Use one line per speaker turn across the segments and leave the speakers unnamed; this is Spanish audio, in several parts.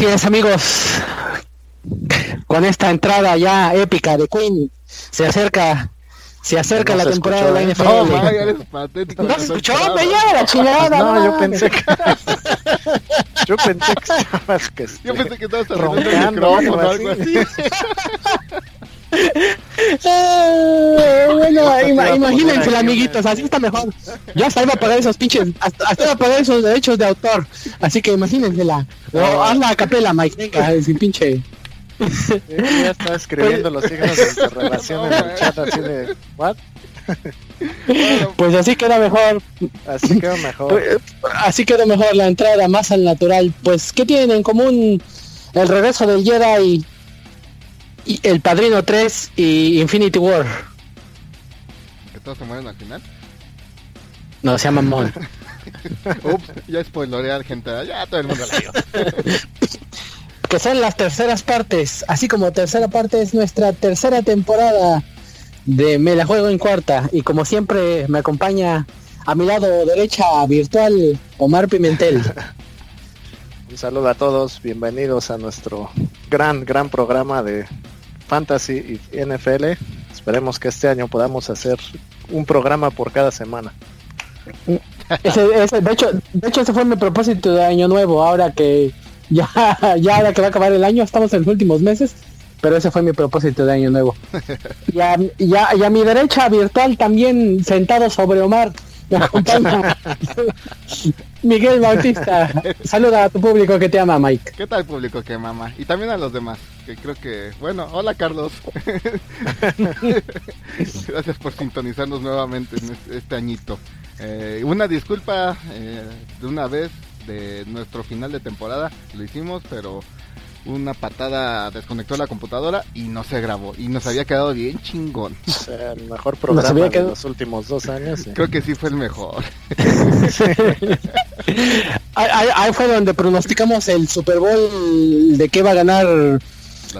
Así es, amigos. Con esta entrada ya épica de Queen, se acerca se acerca la temporada de la NFL. No, man, eres patético. No se escuchó, me lleva la chingada.
No, yo pensé que. yo pensé que estabas. Que
yo pensé que estabas roncando o algo así.
eh, bueno, ima imagínense, amiguitos, así está mejor. Ya hasta iba a pagar esos pinches, hasta, hasta iba a pagar esos derechos de autor. Así que imagínensela. O hazla a capela, Mike, venga, sin pinche.
Sí, ya está escribiendo los signos de interrogación en el chat así de ¿what?
pues así queda mejor.
Así queda mejor. Pues,
así queda mejor la entrada más al natural. Pues, ¿qué tienen en común el regreso del Jedi El Padrino 3 y Infinity War?
¿Que todos se mueren al final?
No, se llama Mon.
Ups, ya spoileré gente. Ya todo el mundo la vio.
que son las terceras partes, así como tercera parte es nuestra tercera temporada de Me la juego en cuarta y como siempre me acompaña a mi lado derecha virtual Omar Pimentel.
Un saludo a todos, bienvenidos a nuestro gran, gran programa de Fantasy y NFL. Esperemos que este año podamos hacer un programa por cada semana.
de, hecho, de hecho, ese fue mi propósito de año nuevo, ahora que ya, ya ahora que va a acabar el año, estamos en los últimos meses, pero ese fue mi propósito de año nuevo. Y a, mi derecha virtual también sentado sobre Omar, acompaña Miguel Bautista. Saluda a tu público que te ama, Mike.
¿Qué tal público que ama? Y también a los demás, que creo que, bueno, hola Carlos. Gracias por sintonizarnos nuevamente en este, este añito. Eh, una disculpa eh, de una vez de nuestro final de temporada. Lo hicimos, pero una patada desconectó la computadora y no se grabó. Y nos había quedado bien chingón.
el mejor programa de los últimos dos años.
Creo que sí fue el mejor.
ahí, fue donde pronosticamos el Super Bowl de que va a ganar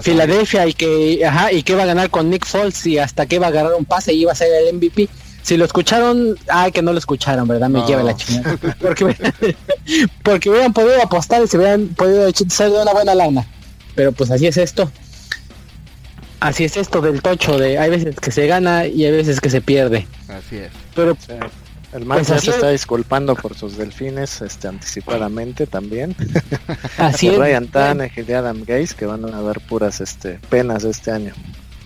Filadelfia y que ajá, y que va a ganar con Nick Foles y hasta que va a agarrar un pase y iba a ser el MVP. Si lo escucharon, ay, que no lo escucharon, ¿verdad? Me lleva la chingada. Porque, porque hubieran podido apostar y se hubieran podido hacer de una buena lana. Pero pues así es esto. Así es esto del tocho, de hay veces que se gana y hay veces que se pierde.
Así es.
Pero
el man pues se está disculpando por sus delfines este anticipadamente también.
Así es.
Ryan Tannehill y Adam Gaze que van a dar puras este penas este año.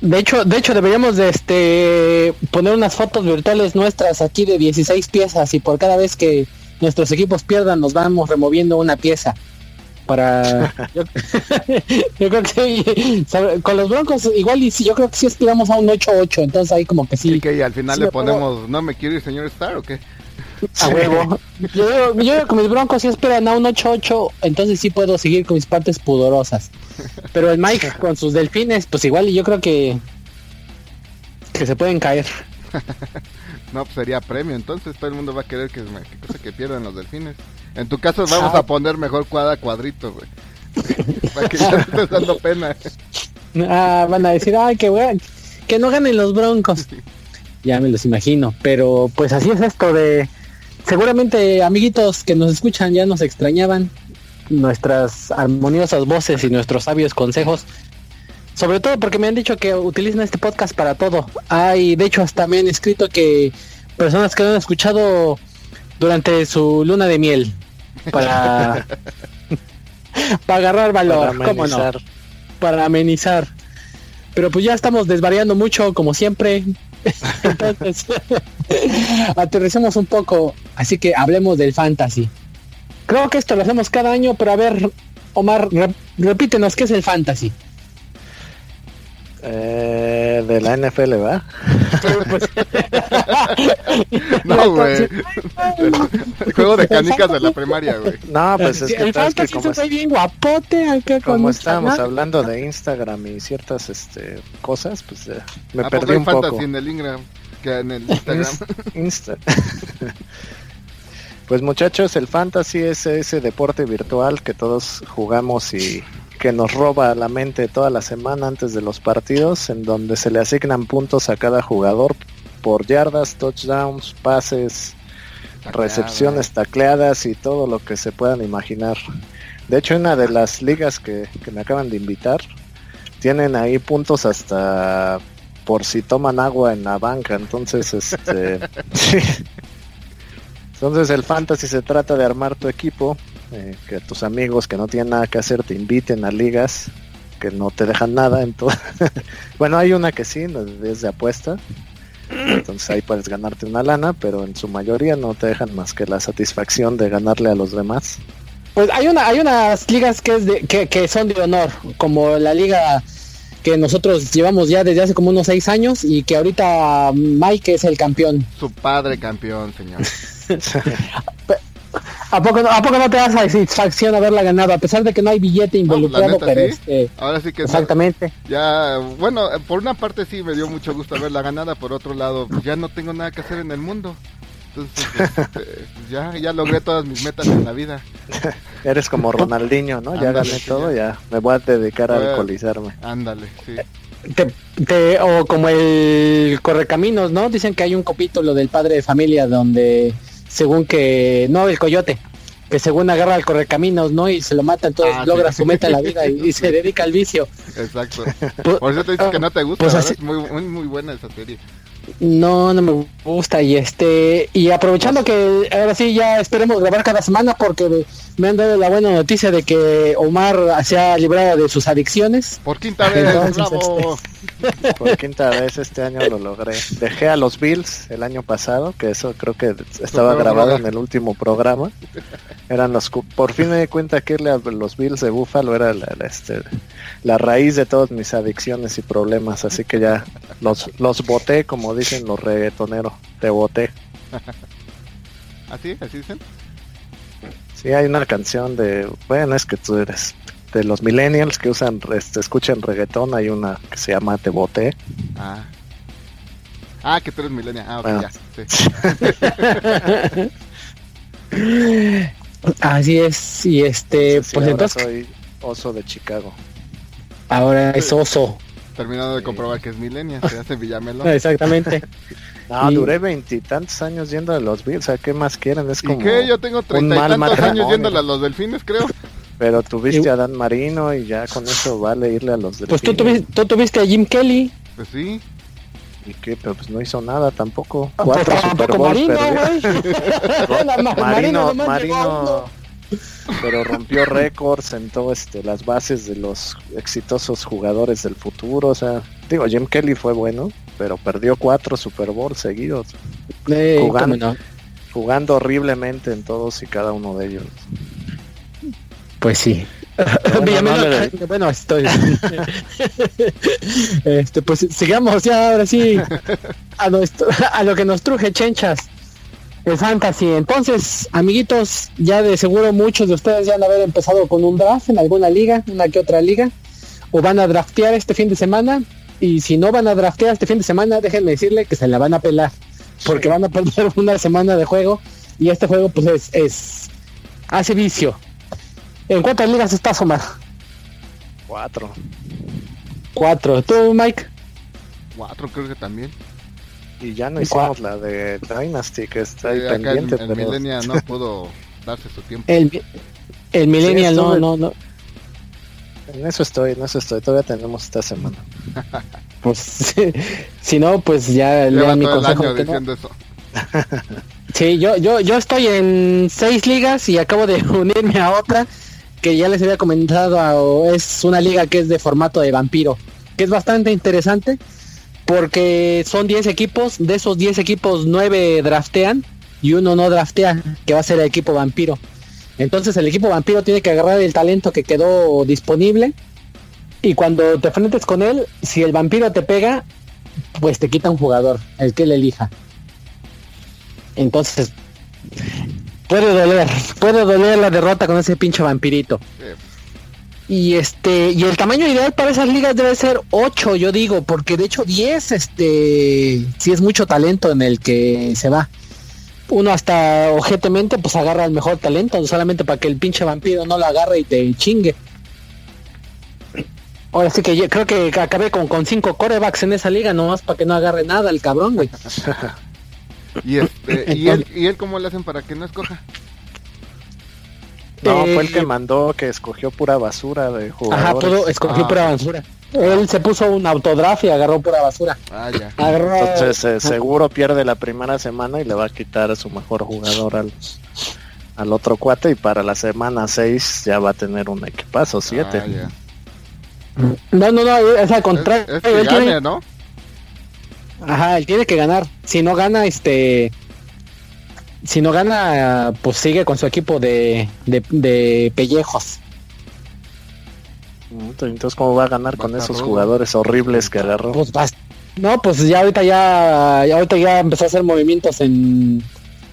De hecho, de hecho deberíamos de este poner unas fotos virtuales nuestras aquí de 16 piezas y por cada vez que nuestros equipos pierdan nos vamos removiendo una pieza para yo, creo que con los Broncos igual y si yo creo que sí aspiramos a un 8-8, entonces ahí como que sí.
Y que al final le ponemos no me quiere ir señor Star o qué?
A huevo. Yo, yo con mis broncos si esperan a un 8-8, entonces sí puedo seguir con mis partes pudorosas. Pero el Mike con sus delfines, pues igual y yo creo que que se pueden caer.
no, pues sería premio, entonces todo el mundo va a querer que, que, que pierdan los delfines. En tu caso vamos a poner mejor cuadra cuadrito, güey. Para que estés dando pena.
Ah, van a decir, ay, que, que no ganen los broncos. Ya me los imagino, pero pues así es esto de seguramente amiguitos que nos escuchan ya nos extrañaban nuestras armoniosas voces y nuestros sabios consejos. Sobre todo porque me han dicho que utilizan este podcast para todo. Hay, de hecho, hasta me han escrito que personas que lo han escuchado durante su luna de miel para para agarrar valor, para ¿cómo no? Para amenizar. Pero pues ya estamos desvariando mucho, como siempre. Entonces, aterricemos un poco, así que hablemos del fantasy. Creo que esto lo hacemos cada año, pero a ver, Omar, repítenos qué es el fantasy.
Eh, de la NFL, ¿va?
no, güey. El juego de canicas de la primaria, güey.
No, pues es que,
el fantasy como, bien guapote acá
como estábamos hablando de Instagram y ciertas este cosas, pues eh, me perdí un poco.
en el Ingram que en el Instagram.
Insta. pues muchachos, el fantasy es ese deporte virtual que todos jugamos y que nos roba la mente toda la semana antes de los partidos, en donde se le asignan puntos a cada jugador por yardas, touchdowns, pases, recepciones tacleadas y todo lo que se puedan imaginar. De hecho, una de las ligas que, que me acaban de invitar, tienen ahí puntos hasta por si toman agua en la banca. Entonces, este... Entonces el fantasy se trata de armar tu equipo, eh, que tus amigos que no tienen nada que hacer te inviten a ligas que no te dejan nada. Entonces, bueno, hay una que sí, es de apuesta. Entonces ahí puedes ganarte una lana, pero en su mayoría no te dejan más que la satisfacción de ganarle a los demás.
Pues hay una, hay unas ligas que es de, que, que son de honor, como la liga que nosotros llevamos ya desde hace como unos seis años y que ahorita Mike es el campeón.
Su padre campeón, señor.
¿A poco, no, ¿A poco no te da satisfacción haberla ganado? A pesar de que no hay billete involucrado,
No, la neta,
pero
sí.
este,
Ahora sí que
exactamente.
ya, bueno, por una parte sí me dio mucho gusto haberla ganada, por otro lado, pues ya no tengo nada que hacer en el mundo. Entonces, este, ya, ya logré todas mis metas en la vida.
Eres como Ronaldinho, ¿no? Ya
Ándale,
gané
sí,
todo,
ya.
ya me voy a dedicar a
Bueno.
alcoholizarme.
Ándale, sí.
Te- te- o como el Correcaminos, ¿no? Dicen que hay un capítulo del padre de familia donde, según que, no, el coyote, que según agarra al Correcaminos, ¿no? Y se lo mata, entonces
Ah,
logra
sí.
su meta en la vida y, y se dedica al vicio.
Exacto.
Pues-
Por eso te dices que no te gusta,
Pues
Es muy, muy, muy buena esa serie.
No, no me gusta y este y aprovechando que ahora sí ya esperemos grabar cada semana porque me han dado la buena noticia de que Omar se ha librado de sus adicciones.
Por quinta vez,
Entonces,
bravo.
Por quinta vez este año lo logré. Dejé a los Bills el año pasado, que eso creo que estaba grabado en el último programa. Eran los por fin me di cuenta que irle a los Bills de Buffalo era la, la, este, la raíz de todas mis adicciones y problemas, así que ya los los boté como dicen los reggaetoneros, te boté.
¿Así? ¿Así dicen?
Sí, hay una canción de, bueno, es que tú eres de los millennials que usan, este, escuchan reggaetón, hay una que se llama Te boté.
Ah. Ah, que tú eres milenia. Ah, ok,
Bueno.
ya. Sí.
Así es, y este,
Sí,
pues
ahora
entonces
soy oso de Chicago.
ahora es oso.
Terminando de comprobar que es milenia, se hace Villamelo.
Exactamente.
No,
Y-
duré veintitantos años yendo a los Bills, o sea, ¿qué más quieren? Es
¿Y
como...
qué? Yo tengo treinta y
mal
tantos años yéndole a los delfines, creo.
Pero tuviste
Y-
a Dan Marino y ya con eso vale irle a los
Pues tú tuviste, tú tuviste a Jim Kelly.
Pues sí.
¿Y qué? Pero pues no hizo nada tampoco.
Pues
Cuatro Super
tampoco
Bowls
Marino,
Marino, Marino, pero rompió récords, sentó este, las bases de los exitosos jugadores del futuro. O sea, digo, Jim Kelly fue bueno, pero perdió cuatro Super Bowls seguidos, Jugando.
no.
jugando horriblemente en todos y cada uno de ellos.
Pues sí.
Bueno, no
estoy. este, pues sigamos ya ahora sí a, lo que nos truje chenchas. El fantasy. Entonces, amiguitos, ya de seguro muchos de ustedes ya han haber empezado con un draft en alguna liga, una que otra liga, o van a draftear este fin de semana. Y si no van a draftear este fin de semana, déjenme decirle que se la van a pelar, porque van a perder una semana de juego y este juego pues es, es hace vicio. ¿En cuántas ligas estás, Omar?
Cuatro.
Cuatro. ¿Tú, Mike?
Cuatro creo que también.
Y ya no hicimos la de Dynasty, que está ahí
Sí, acá el,
pendiente.
el
pero-
milenia no pudo darse su tiempo.
El, el Millennial,
Sí,
no, no, no.
En eso estoy, en eso estoy. Todavía tenemos esta semana.
Pues si no, pues ya lean mi
todo el
consejo.
año diciendo eso.
Sí, yo, yo, yo estoy en seis ligas y acabo de unirme a otra que ya les había comentado. es una liga que es de formato de vampiro, que es bastante interesante porque son 10 equipos. De esos 10 equipos, 9 draftean y uno no draftea, que va a ser el equipo vampiro. Entonces el equipo vampiro tiene que agarrar el talento que quedó disponible y cuando te enfrentes con él, si el vampiro te pega, pues te quita un jugador, el que él elija. Entonces, puede doler, puede doler la derrota con ese pinche vampirito. Y este, y el tamaño ideal para esas ligas debe ser 8, yo digo, porque de hecho 10, este, si es mucho talento en el que se va. Uno hasta ojetemente pues agarra el mejor talento, solamente para que el pinche vampiro no lo agarre y te chingue. Ahora sí que yo creo que acabé con, con cinco corebacks en esa liga, nomás para que no agarre nada el cabrón, güey.
y, este, y, él, ¿Y él cómo le hacen para que no escoja?
No, fue el
Eh,
que mandó que escogió pura basura de jugadores.
Ajá, pudo, escogió
Ah.
pura basura. Él se puso un autodraft y agarró pura basura.
Ah, ya.
Agarró...
Entonces eh, seguro pierde la primera semana y le va a quitar a su mejor jugador al, al otro cuate y para la semana 6 ya va a tener un equipazo 7.
Ah.
No, no, no, es al contrario.
es que
él tiene-
gane, ¿no?
Ajá, él tiene que ganar. Si no gana, este... Si no gana, pues sigue con su equipo de, de, de pellejos.
Entonces cómo va a ganar
Va
con esos
rudo.
jugadores horribles que agarró.
Pues No, pues ya ahorita ya, ya ahorita ya empezó a hacer movimientos en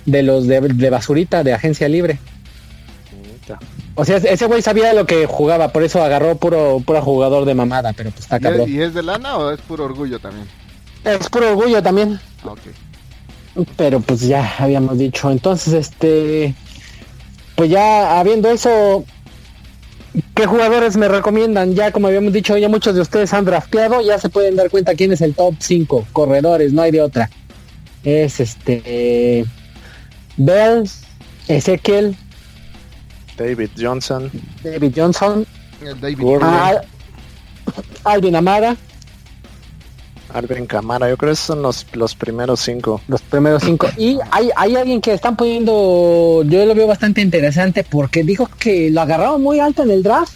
de los de, de basurita de agencia libre. O sea, ese güey sabía lo que jugaba, por eso agarró puro puro jugador de mamada, pero pues está
¿Y es,
cabrón.
y es de lana o es puro orgullo también?
Es puro orgullo también,
Ok.
pero pues ya habíamos dicho. Entonces, este pues ya habiendo eso ¿Qué jugadores me recomiendan? Ya como habíamos dicho, ya muchos de ustedes han drafteado, ya se pueden dar cuenta quién es el top 5 corredores, no hay de otra. Es este Bell, Ezequiel,
David Johnson,
David Johnson,
David.
Gordon.
ah, Alvin Amara,
Alvin Camara, yo creo que esos son los, los primeros cinco.
los primeros cinco. Y hay, hay alguien que están poniendo, yo lo veo bastante interesante porque dijo que lo agarraron muy alto en el draft.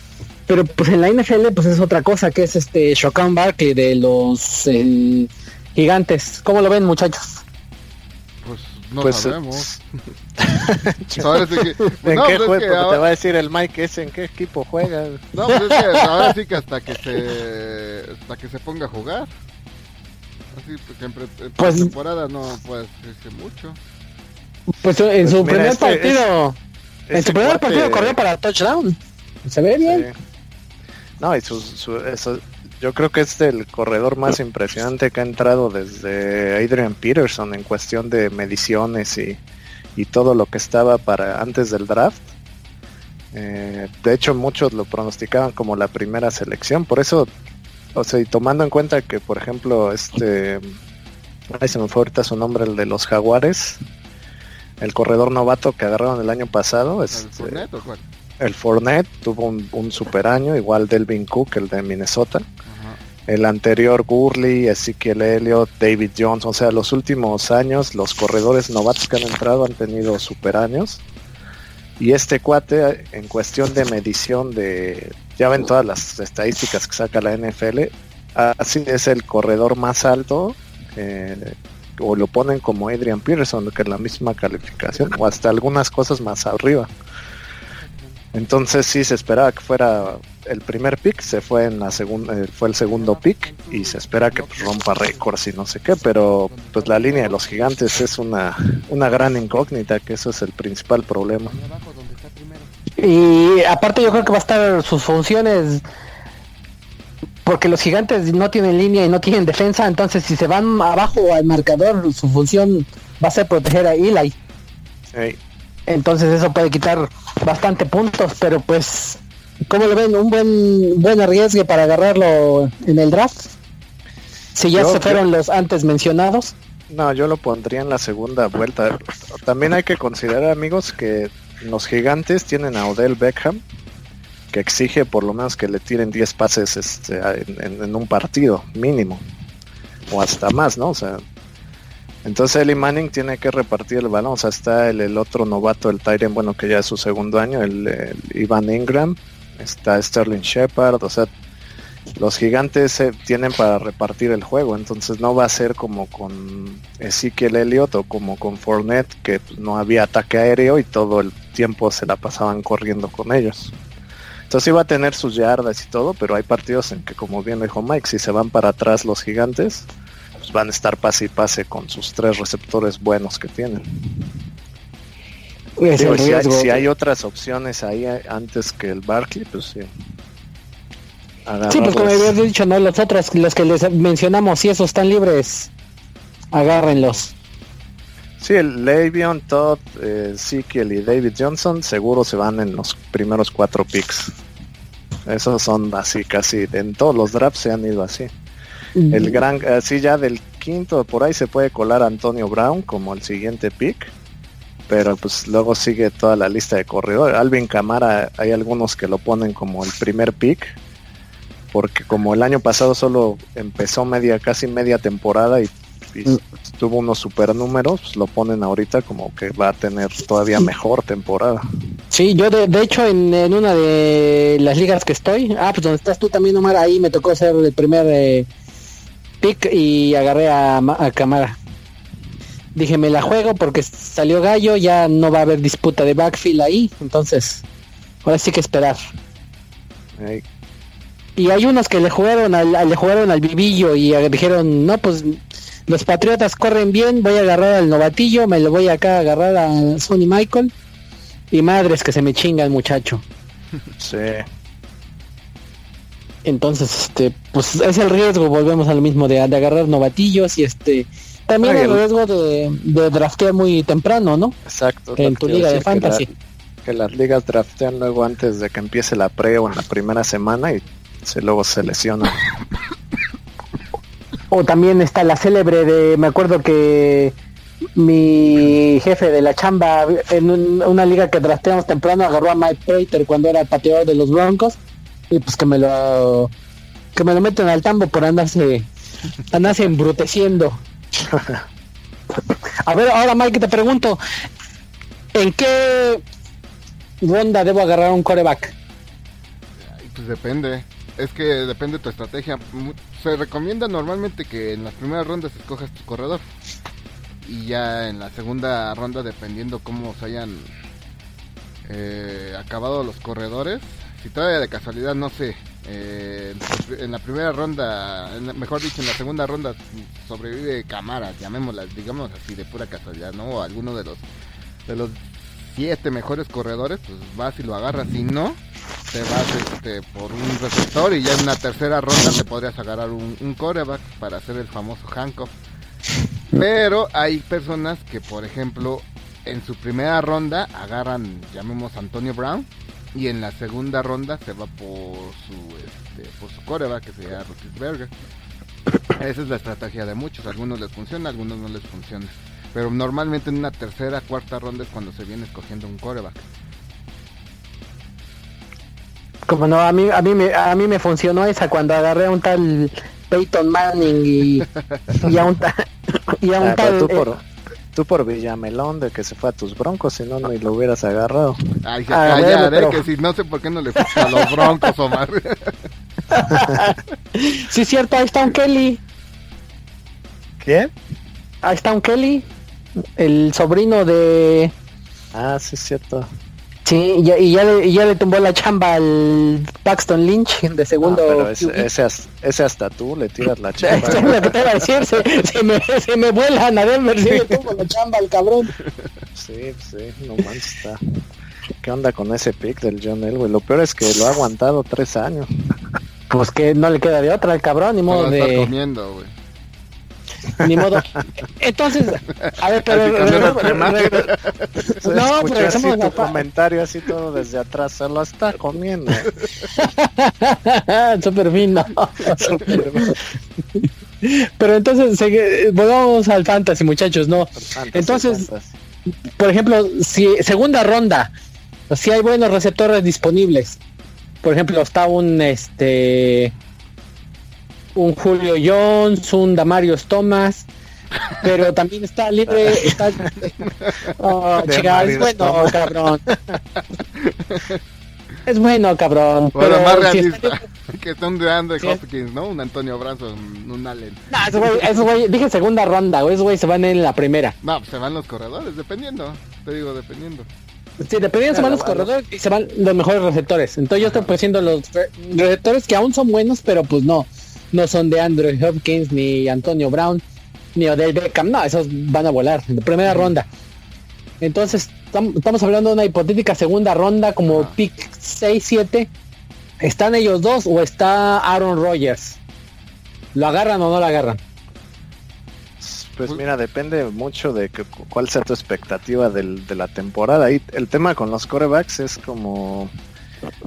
Pero pues en la NFL pues es otra cosa, que es este Shokan Barkley de los eh, gigantes. ¿Cómo lo ven muchachos?
Pues no
Pues,
sabemos. Que,
¿En
no,
qué
pues
Porque
ahora-
te va a decir el Mike ese en qué equipo juega.
No, pues es que ahora sí que hasta que se hasta que se ponga a jugar. Así porque en, pre- en
Pues-
temporada no puede decirse mucho.
Pues en
Pues
su
mira,
primer
este
partido, en su primer
cuate-
partido corrió para touchdown. Se ve bien.
Sí. No, y su, su- eso- yo creo que es el corredor más impresionante que ha entrado desde Adrian Peterson en cuestión de mediciones y, y todo lo que estaba para antes del draft. Eh, de hecho, muchos lo pronosticaban como la primera selección, por eso, o sea, y tomando en cuenta que, por ejemplo, este, ay, se me fue ahorita su nombre, el de los Jaguares, el corredor novato que agarraron el año pasado,
¿El
este,
Fournette o cuál?
el Fournette tuvo un, un super año, igual Delvin Cook, el de Minnesota.
Ajá.
El anterior Gurley, Ezekiel Elliott, David Jones. O sea, los últimos años los corredores novatos que han entrado han tenido super años. Y este cuate, en cuestión de medición de... Ya ven todas las estadísticas que saca la NFL. Así es el corredor más alto. eh, o lo ponen como Adrian Peterson, que es la misma calificación. O hasta algunas cosas más arriba. Entonces sí se esperaba que fuera el primer pick, se fue en la segunda, eh, fue el segundo pick y se espera que pues, rompa récords y no sé qué, pero pues la línea de los gigantes es una, una gran incógnita, que eso es el principal problema.
Y aparte yo creo que va a estar sus funciones porque los gigantes no tienen línea y no tienen defensa, entonces si se van abajo al marcador, su función va a ser proteger a Eli. Entonces eso puede quitar bastante puntos, pero pues ¿cómo lo ven? Un buen buen arriesgue para agarrarlo en el draft. Si ya
Yo-
se fueron los antes mencionados.
no, yo lo pondría en la segunda vuelta. También hay que considerar amigos que los gigantes tienen a Odell Beckham, que exige por lo menos que le tiren 10 pases este, en, un partido mínimo, o hasta más, ¿no? O sea, entonces Eli Manning tiene que repartir el balón, o sea, está el, otro novato, el Tyrion, bueno, que ya es su segundo año, el, el Ivan Ingram, está Sterling Shepard, o sea, los gigantes eh, tienen para repartir el juego, entonces no va a ser como con Ezekiel Elliott o como con Fournette, que no había ataque aéreo y todo el tiempo se la pasaban corriendo con ellos. Entonces iba a tener sus yardas y todo, pero hay partidos en que, como bien dijo Mike, si se van para atrás los gigantes, pues van a estar pase y pase con sus tres receptores buenos que tienen. Digo, si, hay,
riesgo.
si hay otras opciones ahí eh, antes que el Barkley, pues sí.
Sí, pues como habías dicho, no los otros, los que les mencionamos, si esos están libres, agárrenlos.
Sí, el Le'Veon, Todd, Ezekiel y David Johnson seguro se van en los primeros cuatro picks. Esos son así casi, en todos los drafts se han ido así. El gran, así ya del quinto por ahí se puede colar Antonio Brown como el siguiente pick. pero pues luego sigue toda la lista de corredores. Alvin Camara, hay algunos que lo ponen como el primer pick, porque como el año pasado solo empezó media, casi media temporada y, y tuvo unos super números, pues lo ponen ahorita como que va a tener todavía mejor temporada.
Sí, yo de, de hecho en, en, una de las ligas que estoy, ah, pues donde estás tú también, Omar, ahí me tocó ser el primer eh, pick y agarré a, a Camara. Dije, me la juego porque salió gallo, ya no va a haber disputa de backfield ahí, entonces, ahora sí que esperar. Y hay unos que le jugaron al, le jugaron al vivillo y dijeron, no, pues los Patriotas corren bien, voy a agarrar al novatillo, me lo voy acá a agarrar a Sonny Michael. Y madres que se me chinga el muchacho.
Sí.
Entonces, este, pues es el riesgo, volvemos a lo mismo de, de agarrar novatillos y este también el riesgo de, de, draftear muy temprano, ¿no?
Exacto.
En tu liga de fantasy.
Que, la, que, las ligas draftean luego antes de que empiece la pre o en la primera semana y se luego se lesionan.
O también está la célebre de, me acuerdo que mi jefe de la chamba en un, una liga que drafteamos temprano agarró a Mike Prater cuando era pateador de los Broncos y pues que me lo que me lo meten al tambo por andarse andarse embruteciendo. a ver, ahora Mike te pregunto, ¿en qué ronda debo agarrar un coreback?
Pues depende es que depende de tu estrategia. Se recomienda normalmente que en las primeras rondas escojas tu corredor. Y ya en la segunda ronda, dependiendo cómo se hayan eh, acabado los corredores, si todavía de casualidad, no sé, eh, en la primera ronda, mejor dicho, en la segunda ronda sobrevive Camara, llamémosla, digamos así, de pura casualidad, ¿no? O alguno de los de los siete mejores corredores, pues vas y lo agarras. Si no, te vas este, por un receptor y ya en una tercera ronda te podrías agarrar un, un coreback para hacer el famoso handcuff. Pero hay personas que, por ejemplo, en su primera ronda agarran, llamemos Antonio Brown, y en la segunda ronda se va por su, este, por su coreback, que se llama Roethlisberger. Esa es la estrategia de muchos. algunos les funciona, algunos no les funciona. Pero normalmente en una tercera, cuarta ronda es cuando se viene escogiendo un coreback.
Como no, a mí, a mí, me, a mí me funcionó esa cuando agarré a un tal Peyton Manning y, y a un, ta, y a un
Ah,
tal...
tú
eh,
por, tú por Villamelón de que se fue a tus broncos, si no, ni lo hubieras agarrado.
Ay, se
Ah,
callar,
bueno,
eh,
pero-
que si no sé por qué no le fuiste a los broncos, Omar.
sí, cierto, ahí está un Kelly.
¿Quién?
Ahí está un Kelly, el sobrino de...
Ah, sí, es cierto.
Sí, y ya, y ya, le, y ya le tumbó la chamba al Paxton Lynch de
Ah,
segundo.
pero ese, ese, as- ese hasta tú le tiras la
Es
chamba.
lo que te iba a decir, se, se me, se me vuelan a Denver, sí le tumbo la chamba al cabrón.
Sí, sí, no manches, está. ¿Qué onda con ese pick del John Elway? Lo peor es que lo ha aguantado tres años.
Pues que no le queda de otra al cabrón, ni modo de...
comiendo, güey.
Ni modo. Entonces, a ver, pero... No, pero regresamos
tu comentario así todo desde atrás, se lo está comiendo.
Fino. Pero entonces, volvamos al fantasy, muchachos, ¿no?
Fantasy,
Entonces-
fantasy.
Por ejemplo, si segunda ronda, si hay buenos receptores disponibles. Por ejemplo, está un este un Julio Jones, un Damarius Thomas, pero también está libre, está oh, chica, es bueno,
Thomas.
cabrón. Es bueno, cabrón.
Bueno,
pero
más realista.
está-
que son de Andre
Sí.
Hopkins, ¿no? Un Antonio Brazo, un, un Allen.
No, esos güey, dije segunda ronda, güey, esos güey se van en la primera.
No, pues se van los corredores, dependiendo. Te digo, dependiendo.
Sí, dependiendo se van los corredores y se van los mejores receptores. Entonces yo estoy poniendo los re- receptores que aún son buenos, pero pues no. No son de Andrew Hopkins, ni Antonio Brown, ni Odell Beckham. No, esos van a volar en la primera ronda. Entonces tam- estamos hablando de una hipotética segunda ronda como pick 6-7. ¿Están ellos dos o está Aaron Rodgers? ¿Lo agarran o no lo agarran?
Pues mira, depende mucho de que- cuál sea tu expectativa del- de la temporada. Y el tema con los corebacks es como,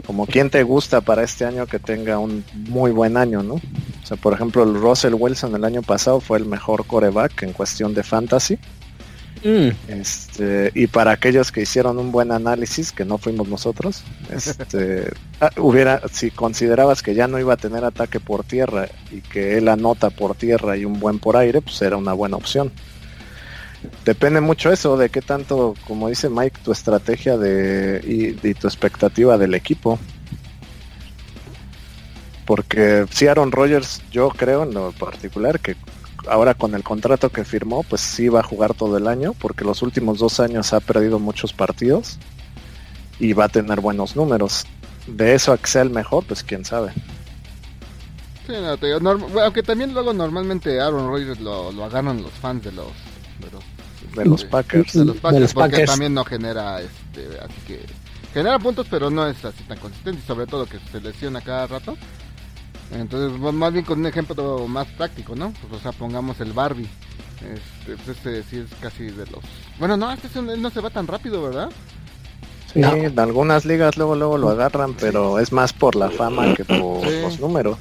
como quién te gusta para este año que tenga un muy buen año, ¿no? O sea, por ejemplo, el Russell Wilson el año pasado fue el mejor coreback en cuestión de fantasy. Mm. Este, y para aquellos que hicieron un buen análisis, que no fuimos nosotros, este, ah, hubiera, si considerabas que ya no iba a tener ataque por tierra y que él anota por tierra y un buen por aire, pues era una buena opción. Depende mucho eso de qué tanto, como dice Mike, tu estrategia de, y, tu expectativa del equipo. Porque si Aaron Rodgers, yo creo en lo particular que ahora con el contrato que firmó, pues sí va a jugar todo el año, porque los últimos dos años ha perdido muchos partidos y va a tener buenos números. De eso a que sea el mejor, pues quién sabe.
Sí, aunque también luego normalmente Aaron Rodgers lo, lo agarran los fans de los,
Packers.
De los Packers, porque también no genera, este, así que genera puntos, pero no es así tan consistente, y sobre todo que se lesiona cada rato. Entonces, más bien con un ejemplo más práctico, ¿no? Pues, o sea, pongamos el Barbie. Este, pues este sí es casi de los... Bueno, no, este no se va tan rápido, ¿verdad?
Sí, en algunas ligas luego luego lo agarran, pero es más por la fama que por los números.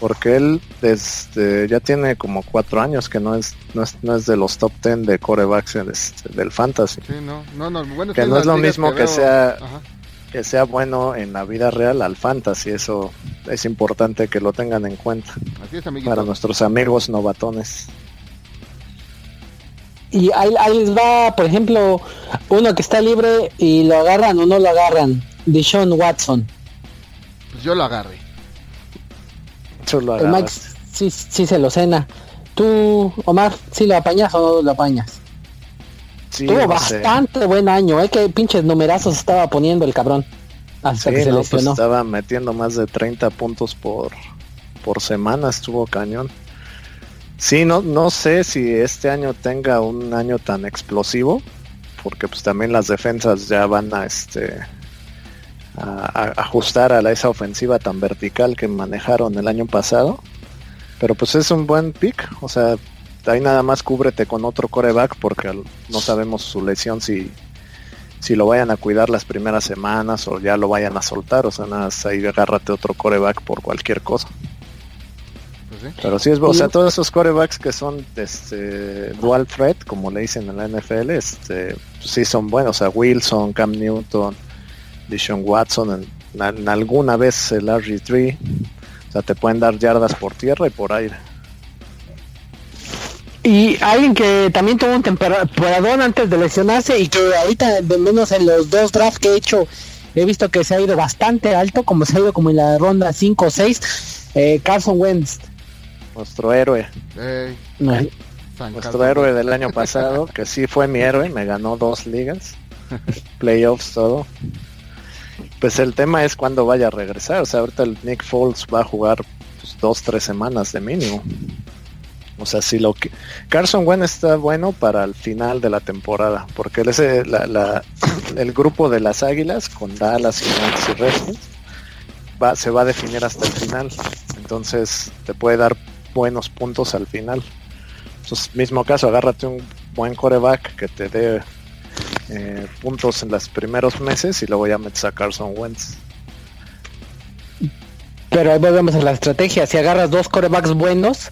Porque él desde, ya tiene como cuatro años que no es no es, no es de los top ten de corebacks este, del fantasy.
Sí, no, no, no, bueno,
que no es lo mismo que, sea que sea bueno en la vida real al fantasy. Eso es importante que lo tengan en cuenta.
Así es,
para nuestros amigos novatones.
Y ahí, les va, por ejemplo, uno que está libre y lo agarran o no lo agarran. Deshaun Watson.
Pues yo lo agarré.
Yo lo
El Max sí, sí se lo cena. Tú, Omar, ¿sí lo apañas o no lo apañas? Tuvo bastante buen año, ¿eh? Que pinches numerazos estaba poniendo el cabrón. Hasta que se
no, pues estaba metiendo más de 30 puntos por, por semana, estuvo cañón. Sí, no, no sé si este año tenga un año tan explosivo, porque pues también las defensas ya van a este a, ajustar a esa ofensiva tan vertical que manejaron el año pasado. Pero pues es un buen pick, o sea, ahí nada más cúbrete con otro coreback porque no sabemos su lesión si si lo vayan a cuidar las primeras semanas o ya lo vayan a soltar, o sea, nada más ahí agárrate otro coreback por cualquier cosa. Pues Pero sí es, o sea, todos esos corebacks que son este dual threat, como le dicen en la NFL, este, pues sí son buenos. O sea, Wilson, Cam Newton, Dishon Watson, en, alguna vez el RG3. O sea, te pueden dar yardas por tierra y por aire.
Y alguien que también tuvo un temporadón antes de lesionarse y que ahorita, de menos en los dos drafts que he hecho, he visto que se ha ido bastante alto, como se ha ido como en la ronda 5 o 6, eh, Carson Wentz
nuestro héroe. nuestro héroe del año pasado, que sí fue mi héroe, me ganó dos ligas, playoffs, todo. Pues el tema es cuando vaya a regresar. O sea, ahorita el Nick Foles va a jugar pues, dos, tres semanas de mínimo. O sea, si lo que Carson Wentz está bueno para el final de la temporada, porque él es el, el grupo de las Águilas con Dallas y y va, se va a definir hasta el final. Entonces te puede dar buenos puntos al final. Entonces, mismo caso, agárrate un buen coreback que te dé eh, puntos en los primeros meses y luego ya metes a Carson Wentz.
Pero ahí volvemos a la estrategia. Si agarras dos corebacks buenos,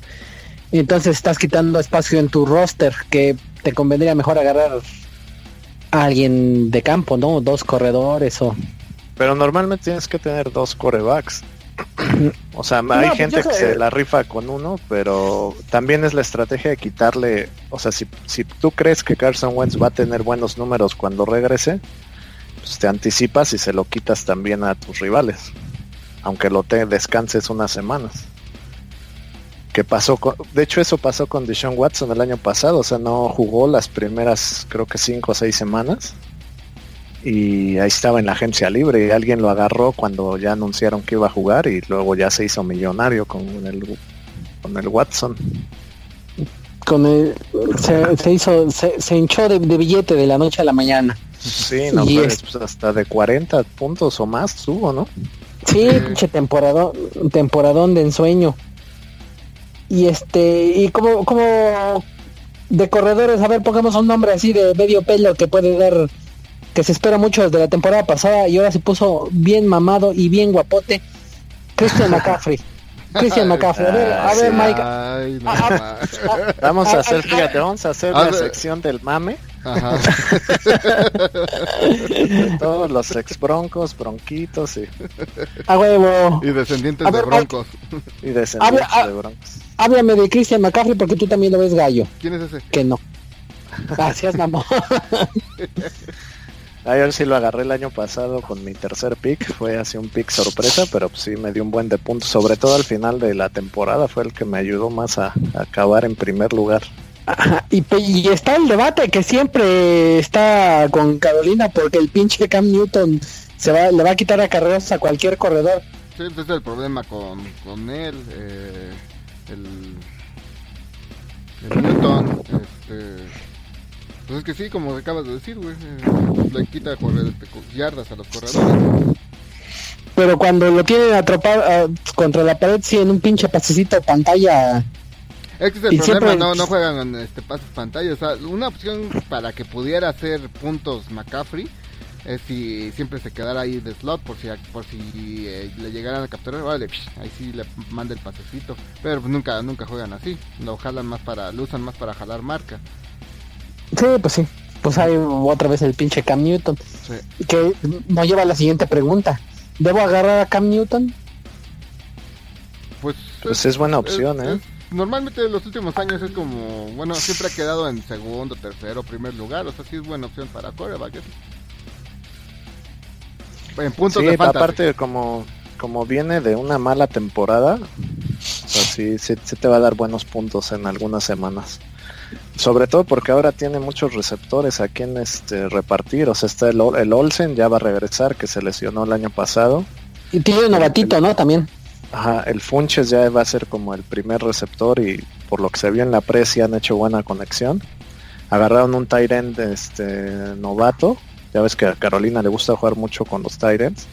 entonces estás quitando espacio en tu roster, que te convendría mejor agarrar a alguien de campo, ¿no? Dos corredores o...
Pero normalmente tienes que tener dos corebacks. O sea, hay pues gente que se la rifa con uno, pero también es la estrategia de quitarle, o sea, si, si tú crees que Carson Wentz va a tener buenos números cuando regrese, pues te anticipas y se lo quitas también a tus rivales, aunque lo te descanses unas semanas. Que pasó con, de hecho eso pasó con Deshaun Watson el año pasado, o sea, no jugó las primeras creo que cinco o seis semanas y ahí estaba en la agencia libre y alguien lo agarró cuando ya anunciaron que iba a jugar y luego ya se hizo millonario con el con el Watson.
Con el se, hizo se, hinchó de, billete de la noche a la mañana.
Sí no pues, hasta de 40 puntos o más tuvo no
sí pinche temporadón temporadón de ensueño. Y este y como como de corredores a ver pongamos un nombre así de medio pelo que puede dar que se espera mucho desde la temporada pasada y ahora se puso bien mamado y bien guapote. Christian McCaffrey. Christian McCaffrey. A ver, a ver Mike.
vamos a hacer, fíjate, vamos a hacer la sección del mame.
Ajá.
Todos los ex broncos, bronquitos y,
A huevo.
y descendientes
A
de
ver,
broncos.
y descendientes
Habla- ah.
de broncos.
Háblame de Christian McCaffrey porque tú también lo ves gallo.
¿Quién es ese?
Que no. Gracias, mamón.
Ayer sí lo agarré el año pasado con mi tercer pick, fue así un pick sorpresa, pero pues sí me dio un buen de puntos, sobre todo al final de la temporada fue el que me ayudó más a, a acabar en primer lugar.
Ajá, Y, pe- y está el debate que siempre está con Carolina porque el pinche Cam Newton se va, le va a quitar a carreras a cualquier corredor.
Sí, ese es el problema con, con él. eh, el, el Newton. Este, pues es que sí, como acabas de decir, güey. eh, le quita correr, yardas a los corredores.
Pero cuando lo tienen atropado ah, contra la pared, sí, en un pinche pasecito pantalla.
Es que es el
Y
problema,
siempre-
no, no juegan en este pases pantalla. O sea, una opción para que pudiera hacer puntos McCaffrey es si siempre se quedara ahí de slot por si por si eh, le llegaran a capturar, vale, ahí sí le manda el pasecito. Pero pues nunca nunca juegan así. Lo jalan más para, lo usan más para jalar marca.
Sí, pues sí. Pues hay otra vez el pinche Cam Newton.
Sí.
Que nos lleva a la siguiente pregunta. ¿Debo agarrar a Cam Newton?
Pues,
Pues es buena opción, ¿eh?
normalmente en los últimos años es como, bueno, siempre ha quedado en segundo, tercero, primer lugar. O sea, sí es buena opción para coreback. eso. En puntos
Sí,
de fantasy.
aparte como, como viene de una mala temporada, o sea, sí, sí, sí te va a dar buenos puntos en algunas semanas. Sobre todo porque ahora tiene muchos receptores a quien este, repartir. O sea, está el, el Olsen, ya va a regresar, que se lesionó el año pasado.
Y tiene un novatito, ¿no? También.
Ajá, el Funches ya va a ser como el primer receptor y por lo que se vio en la pre sí han hecho buena conexión. Agarraron un tight end este, novato. Ya ves que a Carolina le gusta jugar mucho con los tight ends.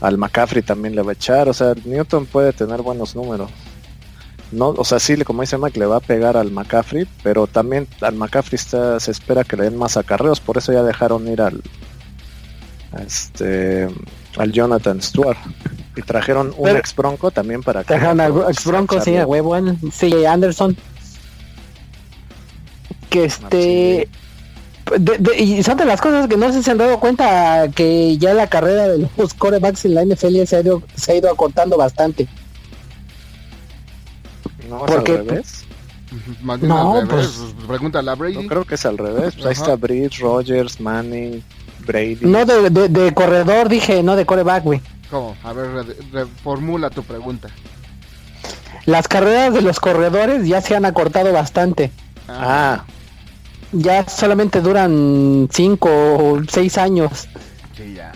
Al McCaffrey también le va a echar. O sea, Newton puede tener buenos números. No, o sea, sí, le- como dice Mac, le va a pegar al McCaffrey, pero también al McCaffrey está, se espera que le den más acarreos, por eso ya dejaron ir al a este al Jonathan Stewart y trajeron un
Pero-
ex bronco también para que
Dejan al ex Bronco, sí, a huevo. Sí, Anderson. Que este. de- de- y son de las cosas que no sé si se han dado cuenta que ya la carrera de los corebacks en la NFL se ha ido, se ha ido acortando bastante.
No es
¿Por
al revés.
Más bien
No,
al revés,
pues-
pues, pregúntale a Brady.
No creo que es al revés. Pues ahí está Bridge, Rogers, Manning, Brady.
No de, de, de corredor, dije, no de coreback, güey.
¿Cómo? A ver, re- reformula tu pregunta.
Las carreras de los corredores ya se han acortado bastante.
Ah,
Ya solamente duran 5 o 6 años.
sí, ya.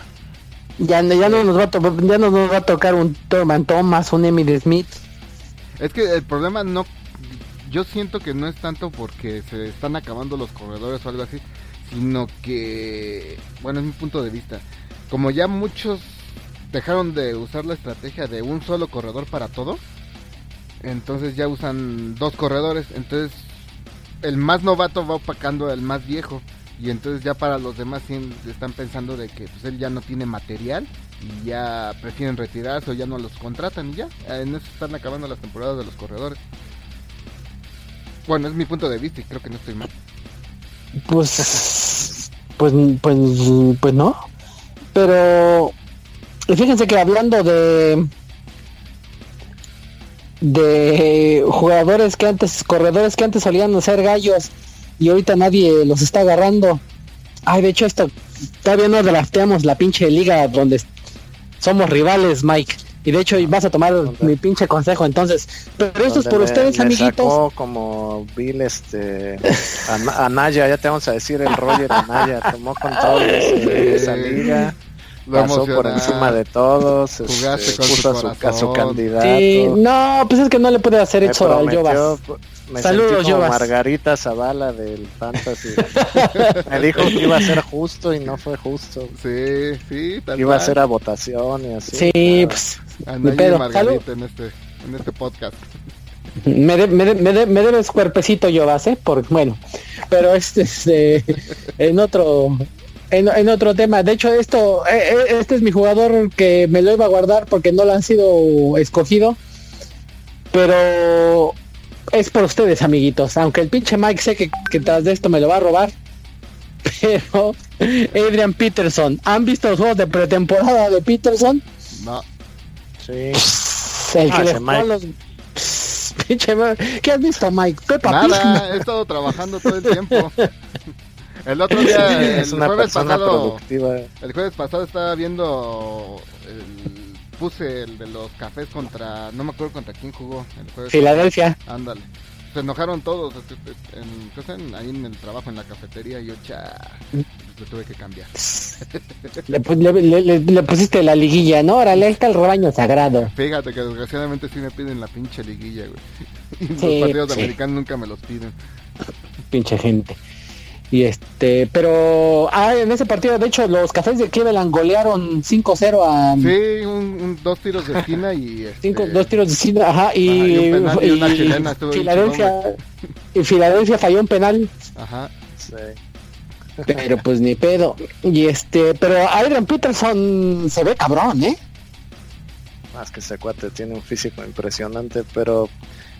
Ya, ya, no nos va a ya no nos va a tocar un Thurman Thomas, un Emmitt Smith.
Es que el problema no... Yo siento que no es tanto porque se están acabando los corredores o algo así, sino que... Bueno, es mi punto de vista. Como ya muchos dejaron de usar la estrategia de un solo corredor para todo, entonces ya usan dos corredores, entonces el más novato va opacando al más viejo y entonces ya para los demás están pensando de que pues, él ya no tiene material y ya prefieren retirarse o ya no los contratan y ya. En eso están acabando las temporadas de los corredores. Bueno es mi punto de vista y creo que no estoy mal.
Pues, pues, pues, pues no. Pero fíjense que hablando de de jugadores que antes, corredores que antes solían ser gallos y ahorita nadie los está agarrando. Ay, de hecho esto todavía no drafteamos la pinche liga donde somos rivales, Mike. Y de hecho vas a tomar mi pinche consejo entonces. Pero esto es por
me-
ustedes,
me
amiguitos.
sacó como Bill, este, Ana- Anaya, ya te vamos a decir el Roger Anaya, tomó control de esa liga,
Lo
pasó por encima de todos, este,
Jugaste con
puso
su
a su, a su
corazón.
candidato.
Sí, no, pues es que no le puede hacer
me
eso al Jovas.
me
Saludos, Jovas.
Margarita Zavala del Fantasy. me dijo que iba a ser justo y no fue justo.
sí sí tal
Iba a ser a votación y así.
Sí, pues
Anaya
ni
y
pedo.
Margarita en este en este podcast
me, de- me, de- me, de- me debes cuerpecito Jovas, ¿eh? Por, bueno, pero este, este en otro en, en otro tema. De hecho, esto eh, eh, este es mi jugador que me lo iba a guardar porque no lo han sido escogido. Pero es por ustedes, amiguitos. Aunque el pinche Mike sé que, que tras de esto me lo va a robar. Pero, Adrian Peterson, ¿han visto los juegos de pretemporada de Peterson?
No.
Sí.
El
Ah,
que
Mike.
los... Pinche ma- ¿Qué has visto, Mike?
Nada, he estado trabajando todo el tiempo. El otro día,
es
el
una
jueves
persona
pasado,
productiva.
el jueves pasado estaba viendo el, puse el de los cafés contra, no me acuerdo contra quién jugó el jueves.
Filadelfia.
Ándale. Se enojaron todos este, en, ahí en el trabajo, en la cafetería, y yo, cha, pues, lo tuve que cambiar.
Le, le- le- pusiste la liguilla, ¿no? Órale, ahí está el rebaño sagrado.
Fíjate que desgraciadamente sí me piden la pinche liguilla, güey.
Sí,
los partidos
sí.
americanos nunca me los piden.
Pinche gente. Y este, pero ah, en ese partido, de hecho, los cafés de Cleveland golearon 5-0 a
Sí, un, un- dos tiros de esquina y... Este,
cinco, dos tiros de cine, ajá, y,
Ajá, y un penal y una
y
chilena, estuvo bien
Filadelfia, y Filadelfia falló un penal,
Ajá.
Sí.
pero pues ni pedo. Y este, pero Adrian Peterson se ve cabrón, ¿eh?
Más que ese cuate tiene un físico impresionante, pero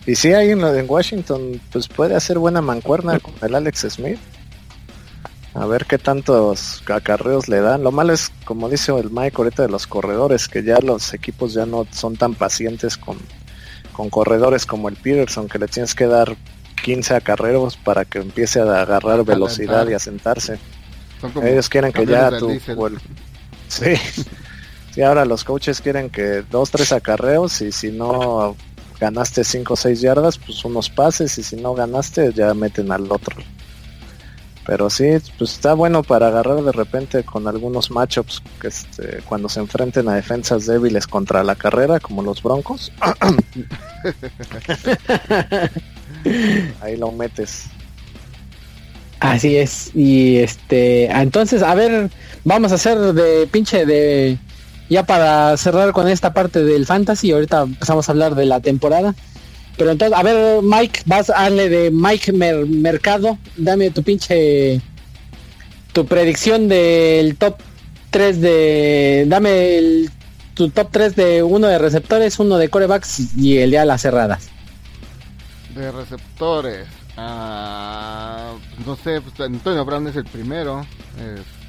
y sí ahí en, en Washington pues puede hacer buena mancuerna con el Alex Smith. A ver qué tantos acarreos le dan. Lo malo es, como dice el Mike ahorita de los corredores, que ya los equipos ya no son tan pacientes con, con corredores como el Peterson, que le tienes que dar 15 acarreos para que empiece a agarrar velocidad y a sentarse. Ellos quieren que ya el- Sí. sí, ahora los coaches quieren que dos, tres acarreos y si no ganaste cinco o seis yardas, pues unos pases y si no ganaste ya meten al otro. Pero sí, pues está bueno para agarrar de repente con algunos matchups que este, cuando se enfrenten a defensas débiles contra la carrera, como los Broncos. Ahí lo metes.
Así es. Y este, entonces, a ver, vamos a hacer de pinche de ya para cerrar con esta parte del fantasy, ahorita empezamos a hablar de la temporada. Pero entonces, a ver, Mike, vas a darle de Mike Mer- Mercado, dame tu pinche tu predicción del top 3 de dame el, tu top 3 de uno de receptores, uno de corebacks y el de alas cerradas.
De receptores. Ah, no sé, pues Antonio Brown es el primero.